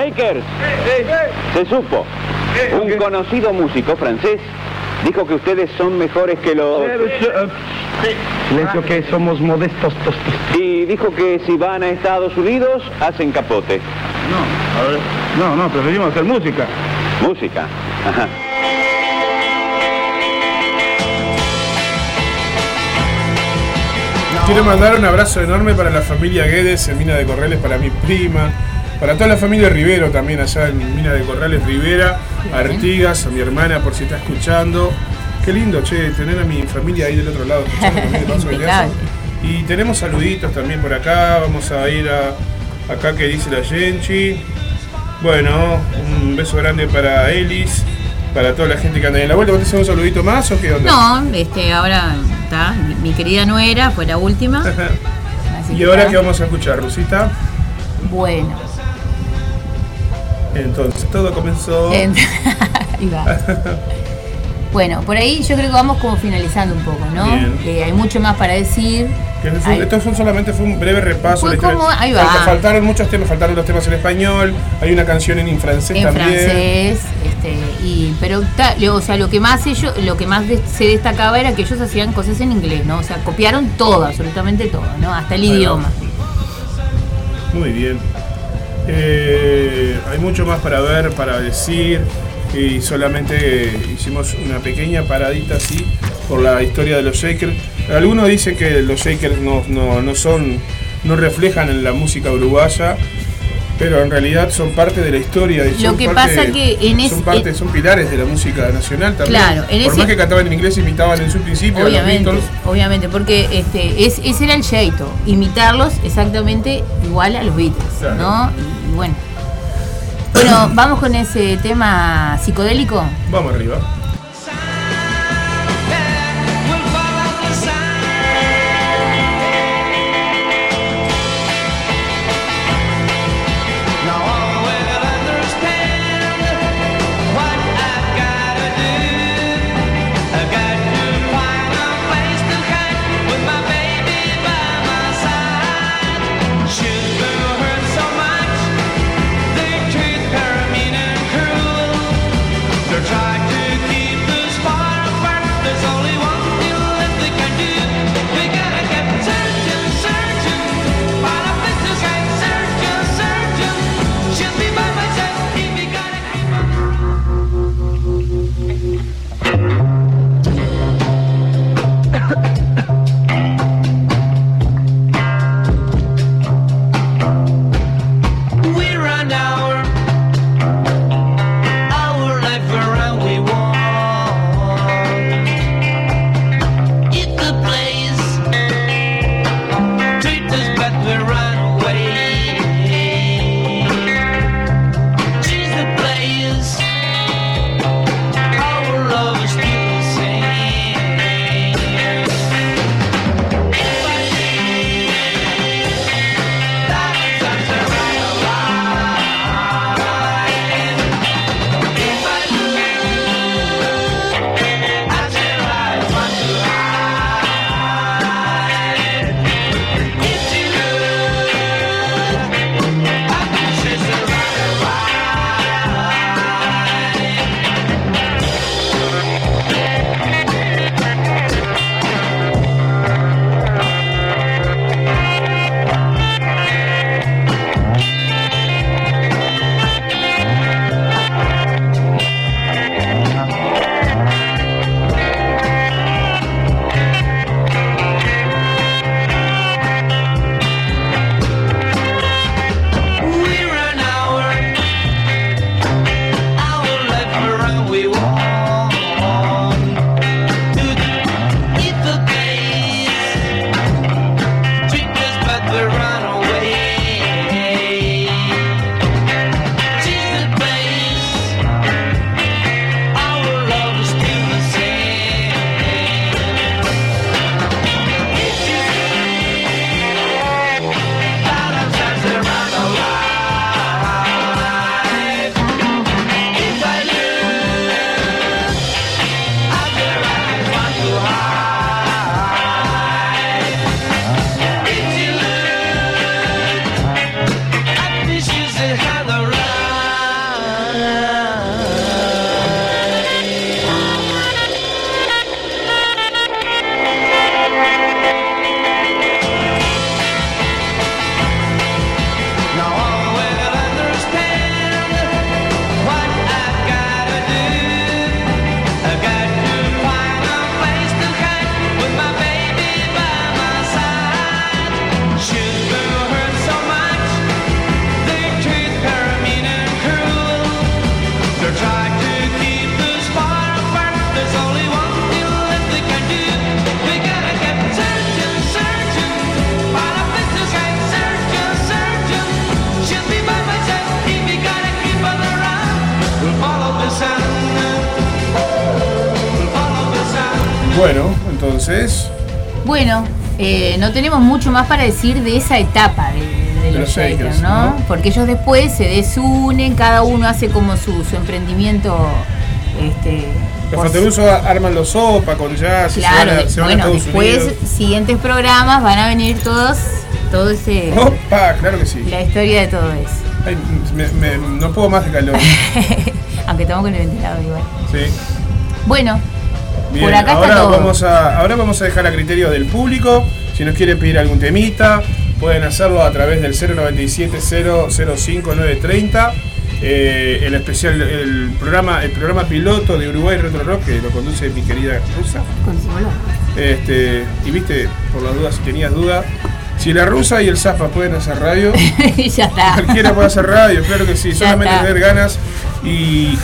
Speaker 6: Lakers. Se supo. Un conocido músico francés dijo que ustedes son mejores que los...
Speaker 4: Silencio que somos modestos.
Speaker 6: Y dijo que si van a Estados Unidos, hacen capote.
Speaker 4: No, a ver. No, no, preferimos hacer música.
Speaker 6: Música. Ajá.
Speaker 2: Quiero mandar un abrazo enorme para la familia Guedes en Mina de Corrales, para mi prima, para toda la familia Rivero también allá en Mina de Corrales Rivera, Artigas, a mi hermana por si está escuchando. Qué lindo, che, tener a mi familia ahí del otro lado escuchando. Y tenemos saluditos también por acá, vamos a ir a acá que dice la Genchi. Bueno, un beso grande para Elis, para toda la gente que anda ahí en la vuelta. ¿Vos te haces un saludito más o qué onda?
Speaker 1: No, este, ahora está. Mi, mi querida nuera fue la última. así
Speaker 2: ¿Y
Speaker 1: que
Speaker 2: ahora
Speaker 1: está.
Speaker 2: qué vamos a escuchar, Rusita?
Speaker 1: Bueno.
Speaker 2: Entonces todo comenzó.
Speaker 1: en- Ahí va. Bueno, por ahí yo creo que vamos como finalizando un poco, ¿no?
Speaker 2: Bien.
Speaker 1: Eh, hay mucho más para decir. Hay-
Speaker 2: esto solamente fue un breve repaso.
Speaker 1: Fue
Speaker 2: de la historia.
Speaker 1: como- ahí va.
Speaker 2: Falta- faltaron muchos temas, faltaron los temas en español, hay una canción en francés
Speaker 1: en
Speaker 2: también.
Speaker 1: francés, este, y pero o sea, lo que más ellos, lo que más se destacaba era que ellos hacían cosas en inglés, ¿no? O sea, copiaron todo, absolutamente todo, ¿no? Hasta el
Speaker 2: Ahí va.
Speaker 1: idioma.
Speaker 2: Muy bien. Eh, hay mucho más para ver, para decir. Y solamente hicimos una pequeña paradita así por la historia de los Shakers. Algunos dicen que los Shakers no, no, no son, no reflejan en la música uruguaya, pero en realidad son parte de la historia. y
Speaker 1: Lo que
Speaker 2: parte-
Speaker 1: pasa que en es-
Speaker 2: son parte, son pilares de la música nacional también.
Speaker 1: Claro, en
Speaker 2: por
Speaker 1: ese-
Speaker 2: más que cantaban en inglés, imitaban en su principio a los
Speaker 1: Obviamente,
Speaker 2: Beatles.
Speaker 1: obviamente, porque este, es, ese era el jeito, imitarlos exactamente igual a los Beatles,
Speaker 2: Claro.
Speaker 1: ¿no? Y, y bueno. Bueno, vamos con ese tema psicodélico.
Speaker 2: Vamos arriba.
Speaker 1: No tenemos mucho más para decir de esa etapa de, de
Speaker 2: De
Speaker 1: los
Speaker 2: Shakers,
Speaker 1: Shakers, ¿no?
Speaker 2: ¿no?
Speaker 1: Porque ellos después se desunen, cada uno hace como su, su emprendimiento. Este,
Speaker 2: los Fataluso arman los sopa con jazz
Speaker 1: Claro,
Speaker 2: se van a, se van a
Speaker 1: bueno,
Speaker 2: Estados
Speaker 1: después,
Speaker 2: Unidos.
Speaker 1: siguientes programas van a venir todos, todo ese.
Speaker 2: Opa, claro que sí.
Speaker 1: La historia de todo eso.
Speaker 2: Ay, me- me- no puedo más de calor.
Speaker 1: Aunque estamos con el ventilador igual.
Speaker 2: Sí.
Speaker 1: Bueno,
Speaker 2: Bien,
Speaker 1: Por acá está todo.
Speaker 2: vamos a ahora vamos a dejar a criterio del público. Si nos quieren pedir algún temita, pueden hacerlo a través del 097 005 930. Eh, el especial el programa el programa piloto de Uruguay Retro Rock que lo conduce mi querida rusa. Este, y viste, por las dudas, si tenías duda, si la rusa y el Zapa pueden hacer radio,
Speaker 1: ya está.
Speaker 2: cualquiera puede hacer radio, claro que sí,
Speaker 1: Ya
Speaker 2: solamente
Speaker 1: está.
Speaker 2: tener ganas y,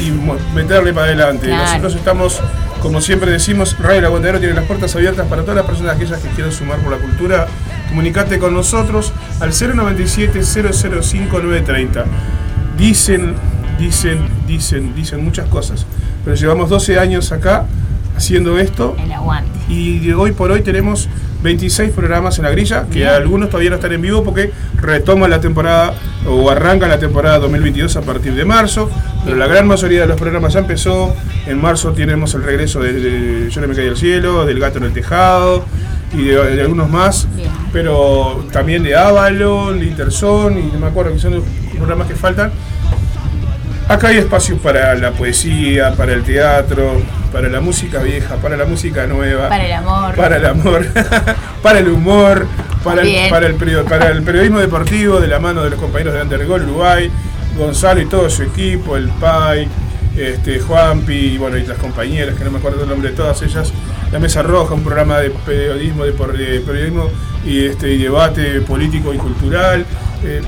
Speaker 2: meterle para adelante.
Speaker 1: Claro.
Speaker 2: Nosotros estamos, como siempre decimos, Radio El Aguantadero tiene las puertas abiertas para todas las personas aquellas que quieran sumar por la cultura. Comunicate con nosotros al 097 005 930. Dicen, dicen, dicen, dicen muchas cosas, pero llevamos 12 años acá haciendo esto
Speaker 1: El aguante.
Speaker 2: y hoy por hoy tenemos 26 programas en la grilla, que
Speaker 1: Bien.
Speaker 2: algunos todavía no están en vivo porque retoma la temporada o arranca la temporada 2022 a partir de marzo, pero la gran mayoría de los programas ya empezó. En marzo tenemos el regreso de, de Yo no me caí del cielo, del gato en el tejado y de, de algunos más,
Speaker 1: Bien.
Speaker 2: pero también de Avalon, de y no me acuerdo que son los programas que faltan. Acá hay espacio para la poesía, para el teatro, para la música vieja, para la música nueva,
Speaker 1: Para el amor.
Speaker 2: para el amor, para el humor, para el, para, el perio- para el periodismo deportivo de la mano de los compañeros de Undergol Uruguay, Gonzalo y todo su equipo, el PAI, este, Juanpi y, bueno, y las compañeras, que no me acuerdo el nombre de todas ellas, La Mesa Roja, un programa de periodismo, de periodismo y, este, y debate político y cultural, eh,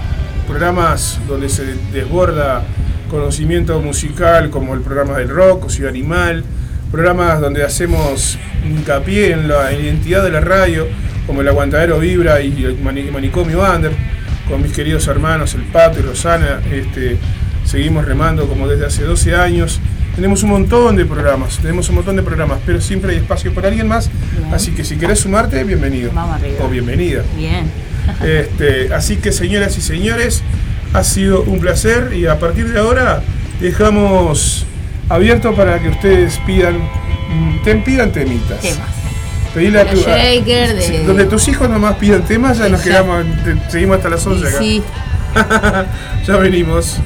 Speaker 2: programas donde se desborda conocimiento musical como el programa del rock o Ciudad Animal, programas donde hacemos hincapié en la identidad de la radio, como el Aguantadero Vibra y el Mani- Manicomio Under, con mis queridos hermanos, el Pato y Rosana, este, seguimos remando como desde hace 12 años. Tenemos un montón de programas, tenemos un montón de programas, pero siempre hay espacio para alguien más,
Speaker 1: Bien.
Speaker 2: así que si querés sumarte, bienvenido.
Speaker 1: Vamos arriba.
Speaker 2: O bienvenida.
Speaker 1: Bien.
Speaker 2: Este, así que señoras y señores, ha sido un placer y a partir de ahora dejamos abierto para que ustedes pidan, mm, te pidan temitas.
Speaker 1: Temas.
Speaker 2: Pedile a tu,
Speaker 1: Shaker, de-
Speaker 2: donde tus hijos nomás pidan temas, ya nos quedamos, te- seguimos hasta las 11
Speaker 1: Y
Speaker 2: acá.
Speaker 1: sí,
Speaker 2: ya venimos.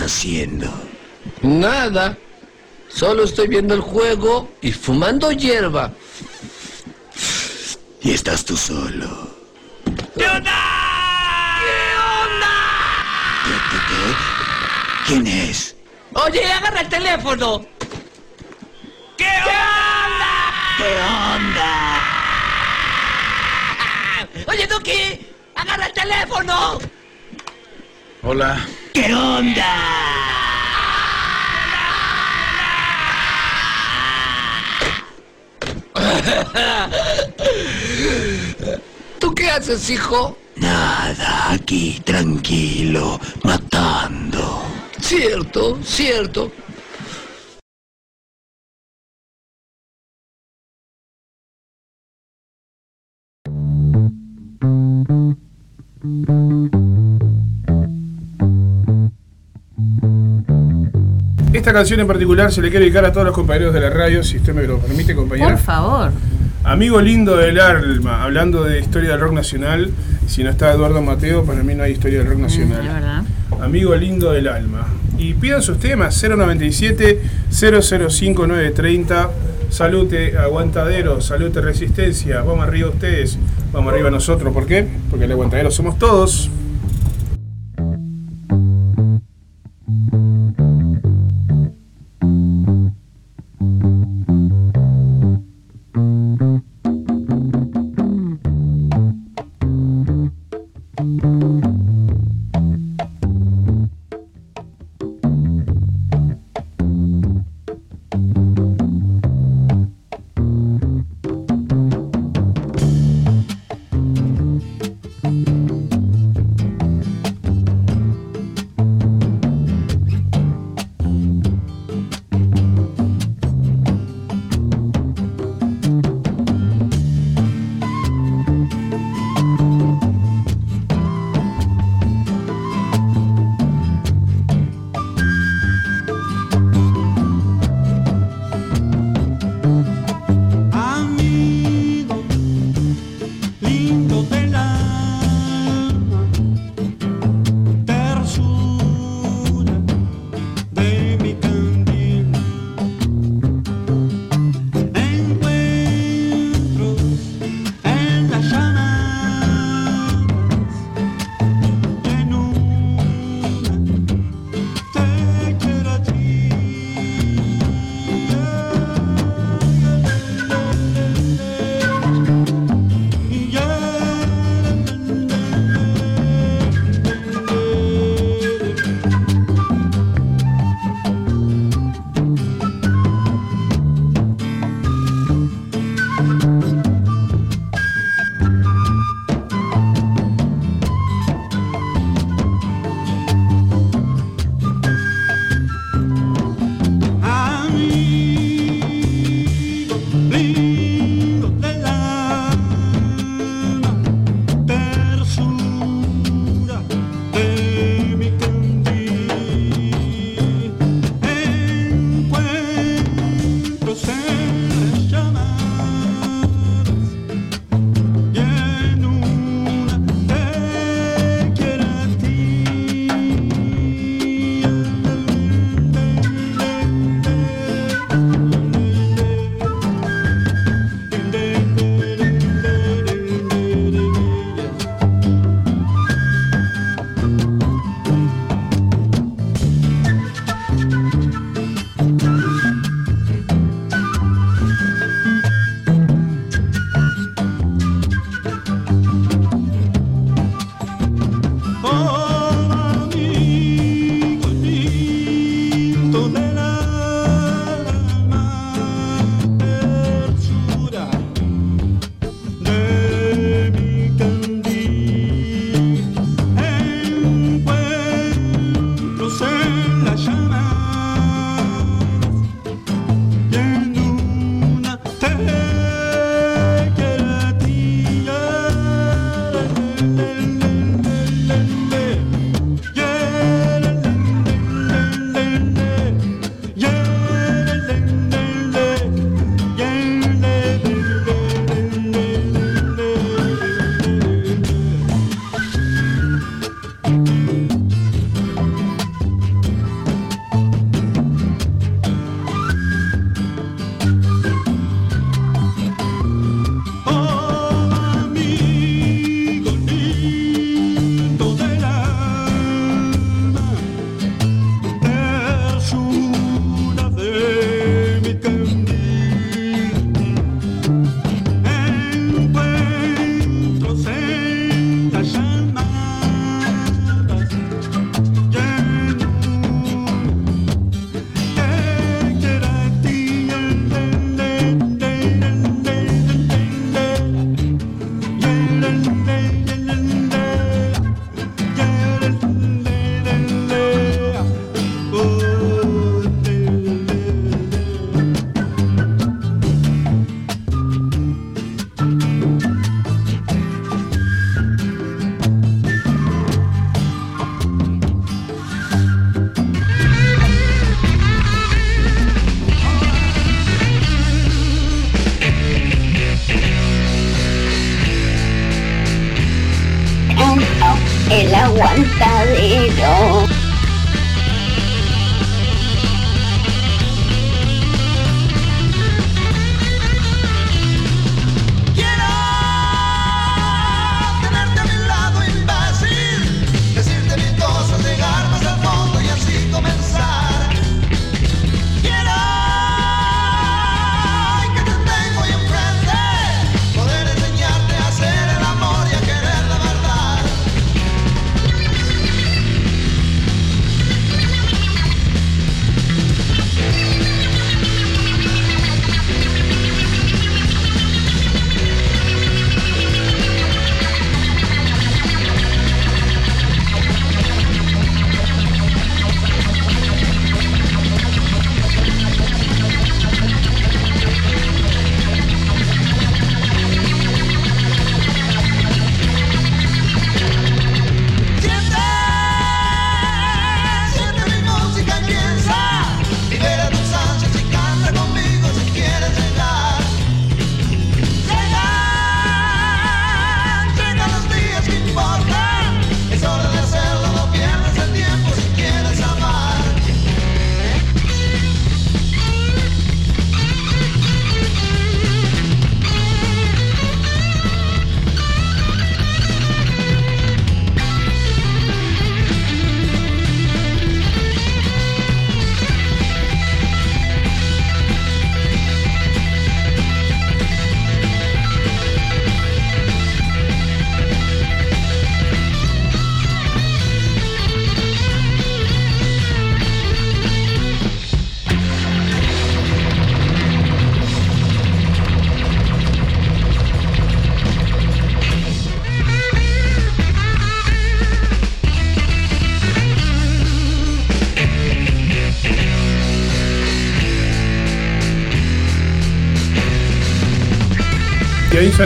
Speaker 7: Estás haciendo?
Speaker 8: Nada. Solo estoy viendo el juego y fumando hierba.
Speaker 7: Y estás tú solo.
Speaker 8: ¿Qué onda?
Speaker 7: ¿Qué, qué, qué? ¿Quién es?
Speaker 8: Oye, agarra el teléfono. ¿Qué onda?
Speaker 7: ¿Qué onda?
Speaker 8: Oye, Duki, agarra el teléfono.
Speaker 4: Hola.
Speaker 7: ¿Qué onda?
Speaker 8: ¿Tú qué haces, hijo?
Speaker 7: Nada, aquí tranquilo, matando.
Speaker 8: Cierto, cierto.
Speaker 2: Esta canción en particular se le quiere dedicar a todos los compañeros de la radio, si usted me lo permite, compañera.
Speaker 1: Por favor.
Speaker 2: Amigo lindo del alma, hablando de historia del rock nacional, si no está Eduardo Mateo, para mí no hay historia del rock
Speaker 1: Es
Speaker 2: nacional.
Speaker 1: verdad.
Speaker 2: Amigo lindo del alma. Y pidan sus temas, 097 005 930. Salute Aguantadero, salute Resistencia. Vamos arriba ustedes, vamos arriba nosotros. ¿Por qué? Porque el Aguantadero somos todos.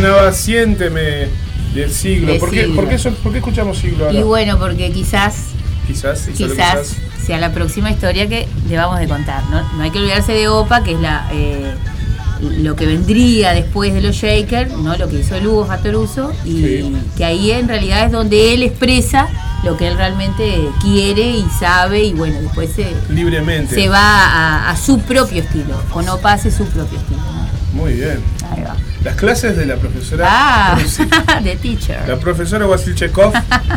Speaker 2: Sonaba Siénteme del siglo.
Speaker 1: De
Speaker 2: ¿Por, qué,
Speaker 1: Siglo.
Speaker 2: por, qué, son- por qué escuchamos siglo ahora?
Speaker 1: Y bueno, porque quizás,
Speaker 2: quizás,
Speaker 1: quizás sea la próxima historia que le vamos de contar. No, no hay que olvidarse de OPA, que es la eh, lo que vendría después de los Shakers, ¿no? lo que hizo Lugo Fatoruso, y
Speaker 2: Sí.
Speaker 1: que ahí en realidad es donde él expresa lo que él realmente quiere y sabe, y bueno, después se,
Speaker 2: Libremente.
Speaker 1: se va a, a su propio estilo. Con OPA hace su propio estilo. ¿no?
Speaker 2: Muy bien.
Speaker 1: Ahí va.
Speaker 2: Las clases de la profesora
Speaker 1: Ah. The Teacher.
Speaker 2: La profesora Wasilchekov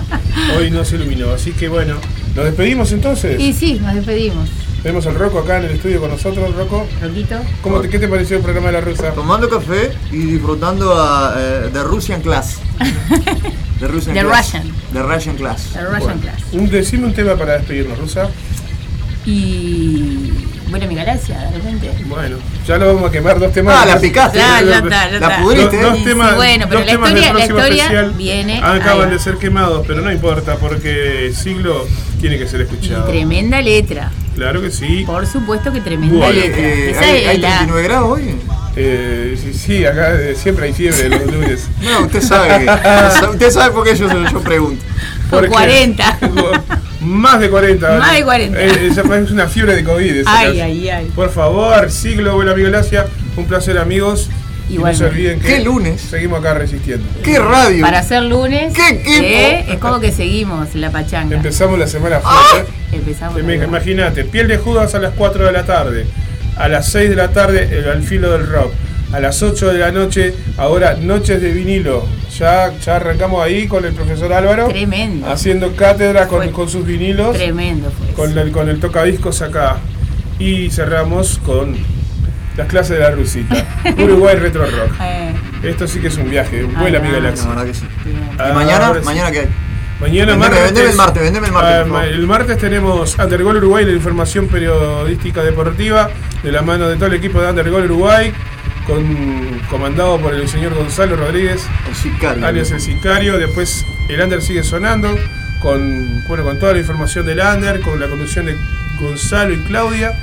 Speaker 2: hoy nos iluminó. Así que bueno, nos despedimos entonces.
Speaker 1: Y sí, nos despedimos.
Speaker 2: Tenemos al Rocco acá en el estudio con nosotros. Rocco,
Speaker 1: Roquito.
Speaker 2: ¿cómo te, ¿qué te pareció el programa de la rusa?
Speaker 5: Tomando café y disfrutando a, eh, de Russian Class. De Russian
Speaker 1: The
Speaker 5: Class.
Speaker 1: Russian.
Speaker 5: De Russian Class.
Speaker 1: The Russian
Speaker 2: Bueno,
Speaker 1: Class.
Speaker 2: un, decime un tema para despedirnos, Rusa.
Speaker 1: Y. Bueno, mi galaxia, de repente.
Speaker 2: Bueno, ya lo vamos a quemar dos temas.
Speaker 5: Ah, la picaste.
Speaker 1: Ya, ya está, ya
Speaker 5: La pudriste.
Speaker 2: Dos, dos temas,
Speaker 1: sí, bueno, pero
Speaker 2: dos
Speaker 1: la
Speaker 2: temas del
Speaker 1: historia- la
Speaker 2: próximo
Speaker 1: historia
Speaker 2: especial
Speaker 1: viene-
Speaker 2: acaban de ser quemados, pero no importa porque siglo tiene que ser
Speaker 1: Y
Speaker 2: escuchado.
Speaker 1: tremenda letra.
Speaker 2: Claro que sí.
Speaker 1: Por supuesto que tremenda
Speaker 2: Bueno,
Speaker 1: letra.
Speaker 5: eh,
Speaker 1: Esa
Speaker 5: ¿hay,
Speaker 1: es
Speaker 5: hay
Speaker 1: la-
Speaker 5: 39 grados hoy?
Speaker 2: Eh, sí, sí, acá eh, siempre hay fiebre los lunes.
Speaker 5: No, usted sabe que. usted sabe por qué yo, yo pregunto.
Speaker 1: Por
Speaker 2: Porque-
Speaker 1: 40.
Speaker 2: Más de 40.
Speaker 1: Más de 40.
Speaker 2: Eh, esa es una fiebre de COVID. esa
Speaker 1: Ay, ay, ay.
Speaker 2: Por favor, siglo, buena amigo Gracia. Un placer, amigos. Y no se olviden que
Speaker 5: ¿Qué lunes?
Speaker 2: seguimos acá resistiendo.
Speaker 5: ¿Qué radio?
Speaker 1: Para hacer lunes,
Speaker 5: ¿Qué equipo?
Speaker 1: eh, es como que seguimos la pachanga.
Speaker 2: Empezamos la semana
Speaker 1: Ah.
Speaker 2: fuerte.
Speaker 1: Empezamos. Ahí va.
Speaker 2: Imagínate, piel de Judas a las 4 de la tarde. A las 6 de la tarde, el al filo del rock. A las 8 de la noche, ahora Noches de vinilo. Ya, ya arrancamos ahí con el profesor Álvaro.
Speaker 1: Tremendo.
Speaker 2: Haciendo cátedra con, sus vinilos.
Speaker 1: Tremendo fue.
Speaker 2: Con el, con el tocadiscos acá. Y cerramos con las clases de la rusita. Uruguay Retro Rock.
Speaker 1: Eh,
Speaker 2: Esto sí que es un viaje.
Speaker 1: Ay,
Speaker 2: Vuela mi
Speaker 1: ay,
Speaker 5: La
Speaker 2: galaxia.
Speaker 5: verdad que sí.
Speaker 2: Ah,
Speaker 5: ¿Y mañana?
Speaker 2: sí.
Speaker 5: ¿Mañana qué hay?
Speaker 2: Mañana
Speaker 5: Vendeme-
Speaker 2: martes.
Speaker 5: vendeme el martes, vendeme el martes,
Speaker 2: Ah, el martes tenemos Undergol Uruguay, la información periodística deportiva, de la mano de todo el equipo de Undergol Uruguay, con, comandado por el señor Gonzalo Rodríguez,
Speaker 5: El sicario.
Speaker 2: alias el sicario. Después el Under sigue sonando, con, bueno, con toda la información del Under, con la conducción de Gonzalo y Claudia.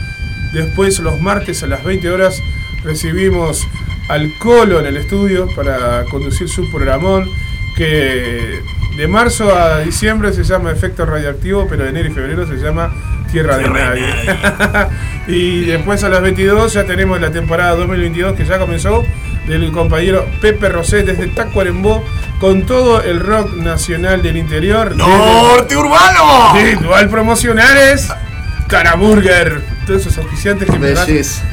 Speaker 2: Después los martes a las 20 horas recibimos al Colo en el estudio para conducir su programón que de marzo a diciembre se llama Efecto Radioactivo, pero de enero y febrero se llama Tierra de Nadie. y después a las 22 ya tenemos la temporada 2022 que ya comenzó del compañero Pepe Rosé desde Tacuarembó con todo el rock nacional del interior.
Speaker 5: ¡Norte Urbano!
Speaker 2: Sí, dual promocionales. Caraburger. Todos esos auspiciantes que me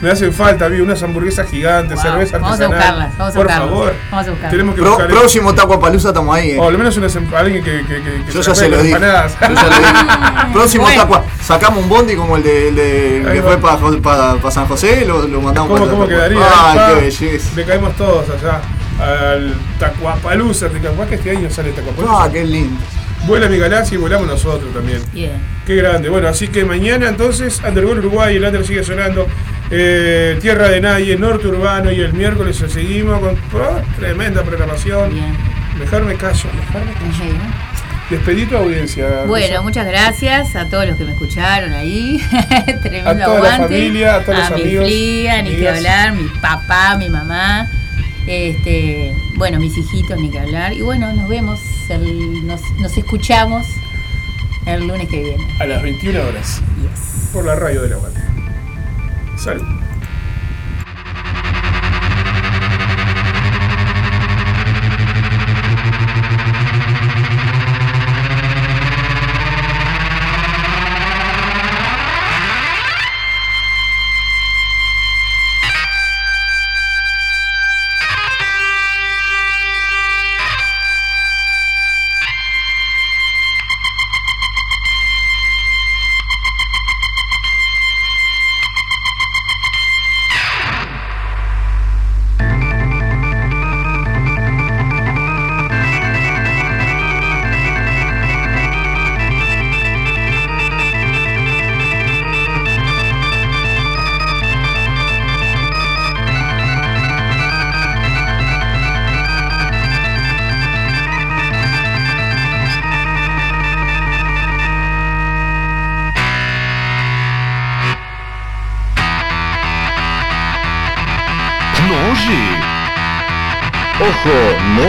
Speaker 2: me hacen falta. Vi unas hamburguesas gigantes,
Speaker 1: Wow,
Speaker 2: cerveza
Speaker 1: vamos a
Speaker 2: artesanal.
Speaker 1: buscarlas, vamos a
Speaker 2: Por
Speaker 1: buscarlas,
Speaker 2: favor.
Speaker 1: vamos a buscarlas.
Speaker 2: Tenemos que
Speaker 5: Pro-
Speaker 2: buscar
Speaker 5: próximo Taco Palusa estamos ahí. eh.
Speaker 2: O al menos unas em- alguien que, que, que, que
Speaker 5: Yo ya se lo dije.
Speaker 2: empanadas.
Speaker 5: Yo ya lo dije. Próximo
Speaker 1: Bueno.
Speaker 5: Taco Sacamos un bondi como el de, el de- que
Speaker 2: va.
Speaker 5: fue para San José, lo, lo mandamos
Speaker 2: ¿Cómo,
Speaker 5: para
Speaker 2: cómo quedaría?
Speaker 5: ¡Ay,
Speaker 2: Ah,
Speaker 5: qué belleza!
Speaker 2: Le caemos todos allá al Tacuapalusa. Capaz que este año sale Tacuapalusa.
Speaker 5: ¡Ah, qué lindo!
Speaker 2: Vuela mi galaxia y volamos nosotros también.
Speaker 1: Bien.
Speaker 2: Qué grande. Bueno, así que mañana entonces Undergol Uruguay, el Under sigue sonando. eh, Tierra de Nadie, Norte Urbano y el miércoles seguimos con oh, tremenda programación.
Speaker 1: Bien.
Speaker 2: Mejor me callo, mejor me callo. Despedí tu audiencia.
Speaker 1: Bueno,
Speaker 2: Rosa.
Speaker 1: muchas gracias a todos los que me escucharon ahí. Tremendo
Speaker 2: A toda la
Speaker 1: aguante.
Speaker 2: familia, a todos los
Speaker 1: mi
Speaker 2: amigos,
Speaker 1: flia, ni que hablar, mi papá, mi mamá. Este, bueno, mis hijitos, ni que hablar. Y bueno, nos vemos, el- nos, nos escuchamos el lunes que viene.
Speaker 2: A las 21 horas.
Speaker 1: Yes.
Speaker 2: Por la radio de la web. Salud.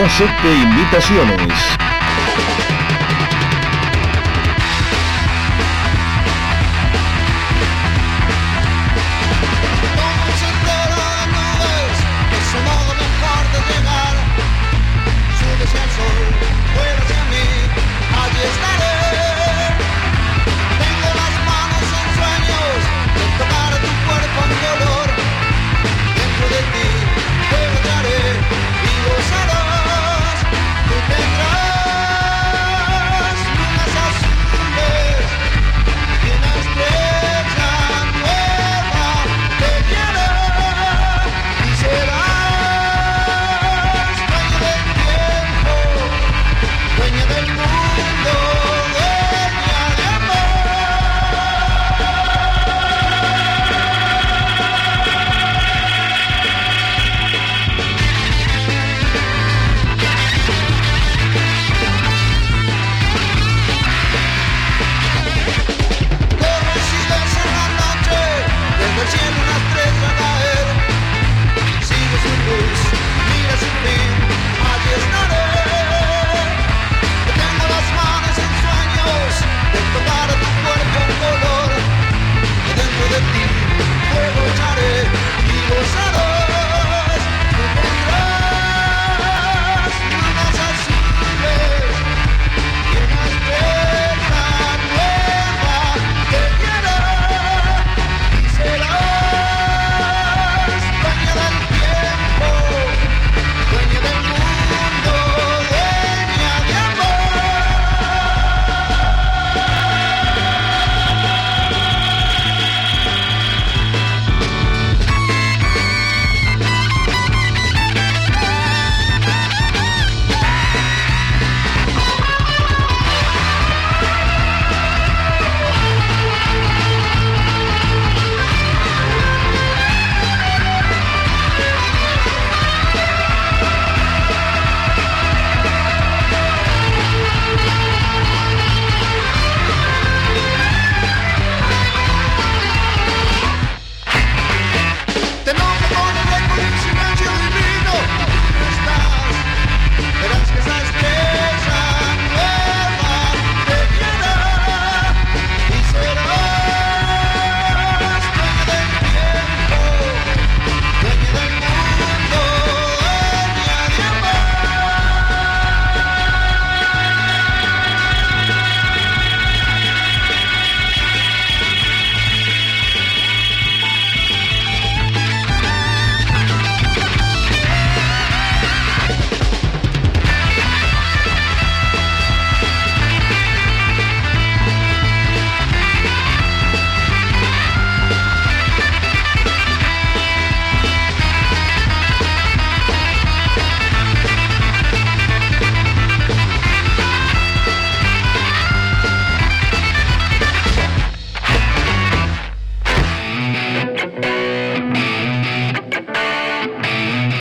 Speaker 9: Ojo, no acepte invitaciones.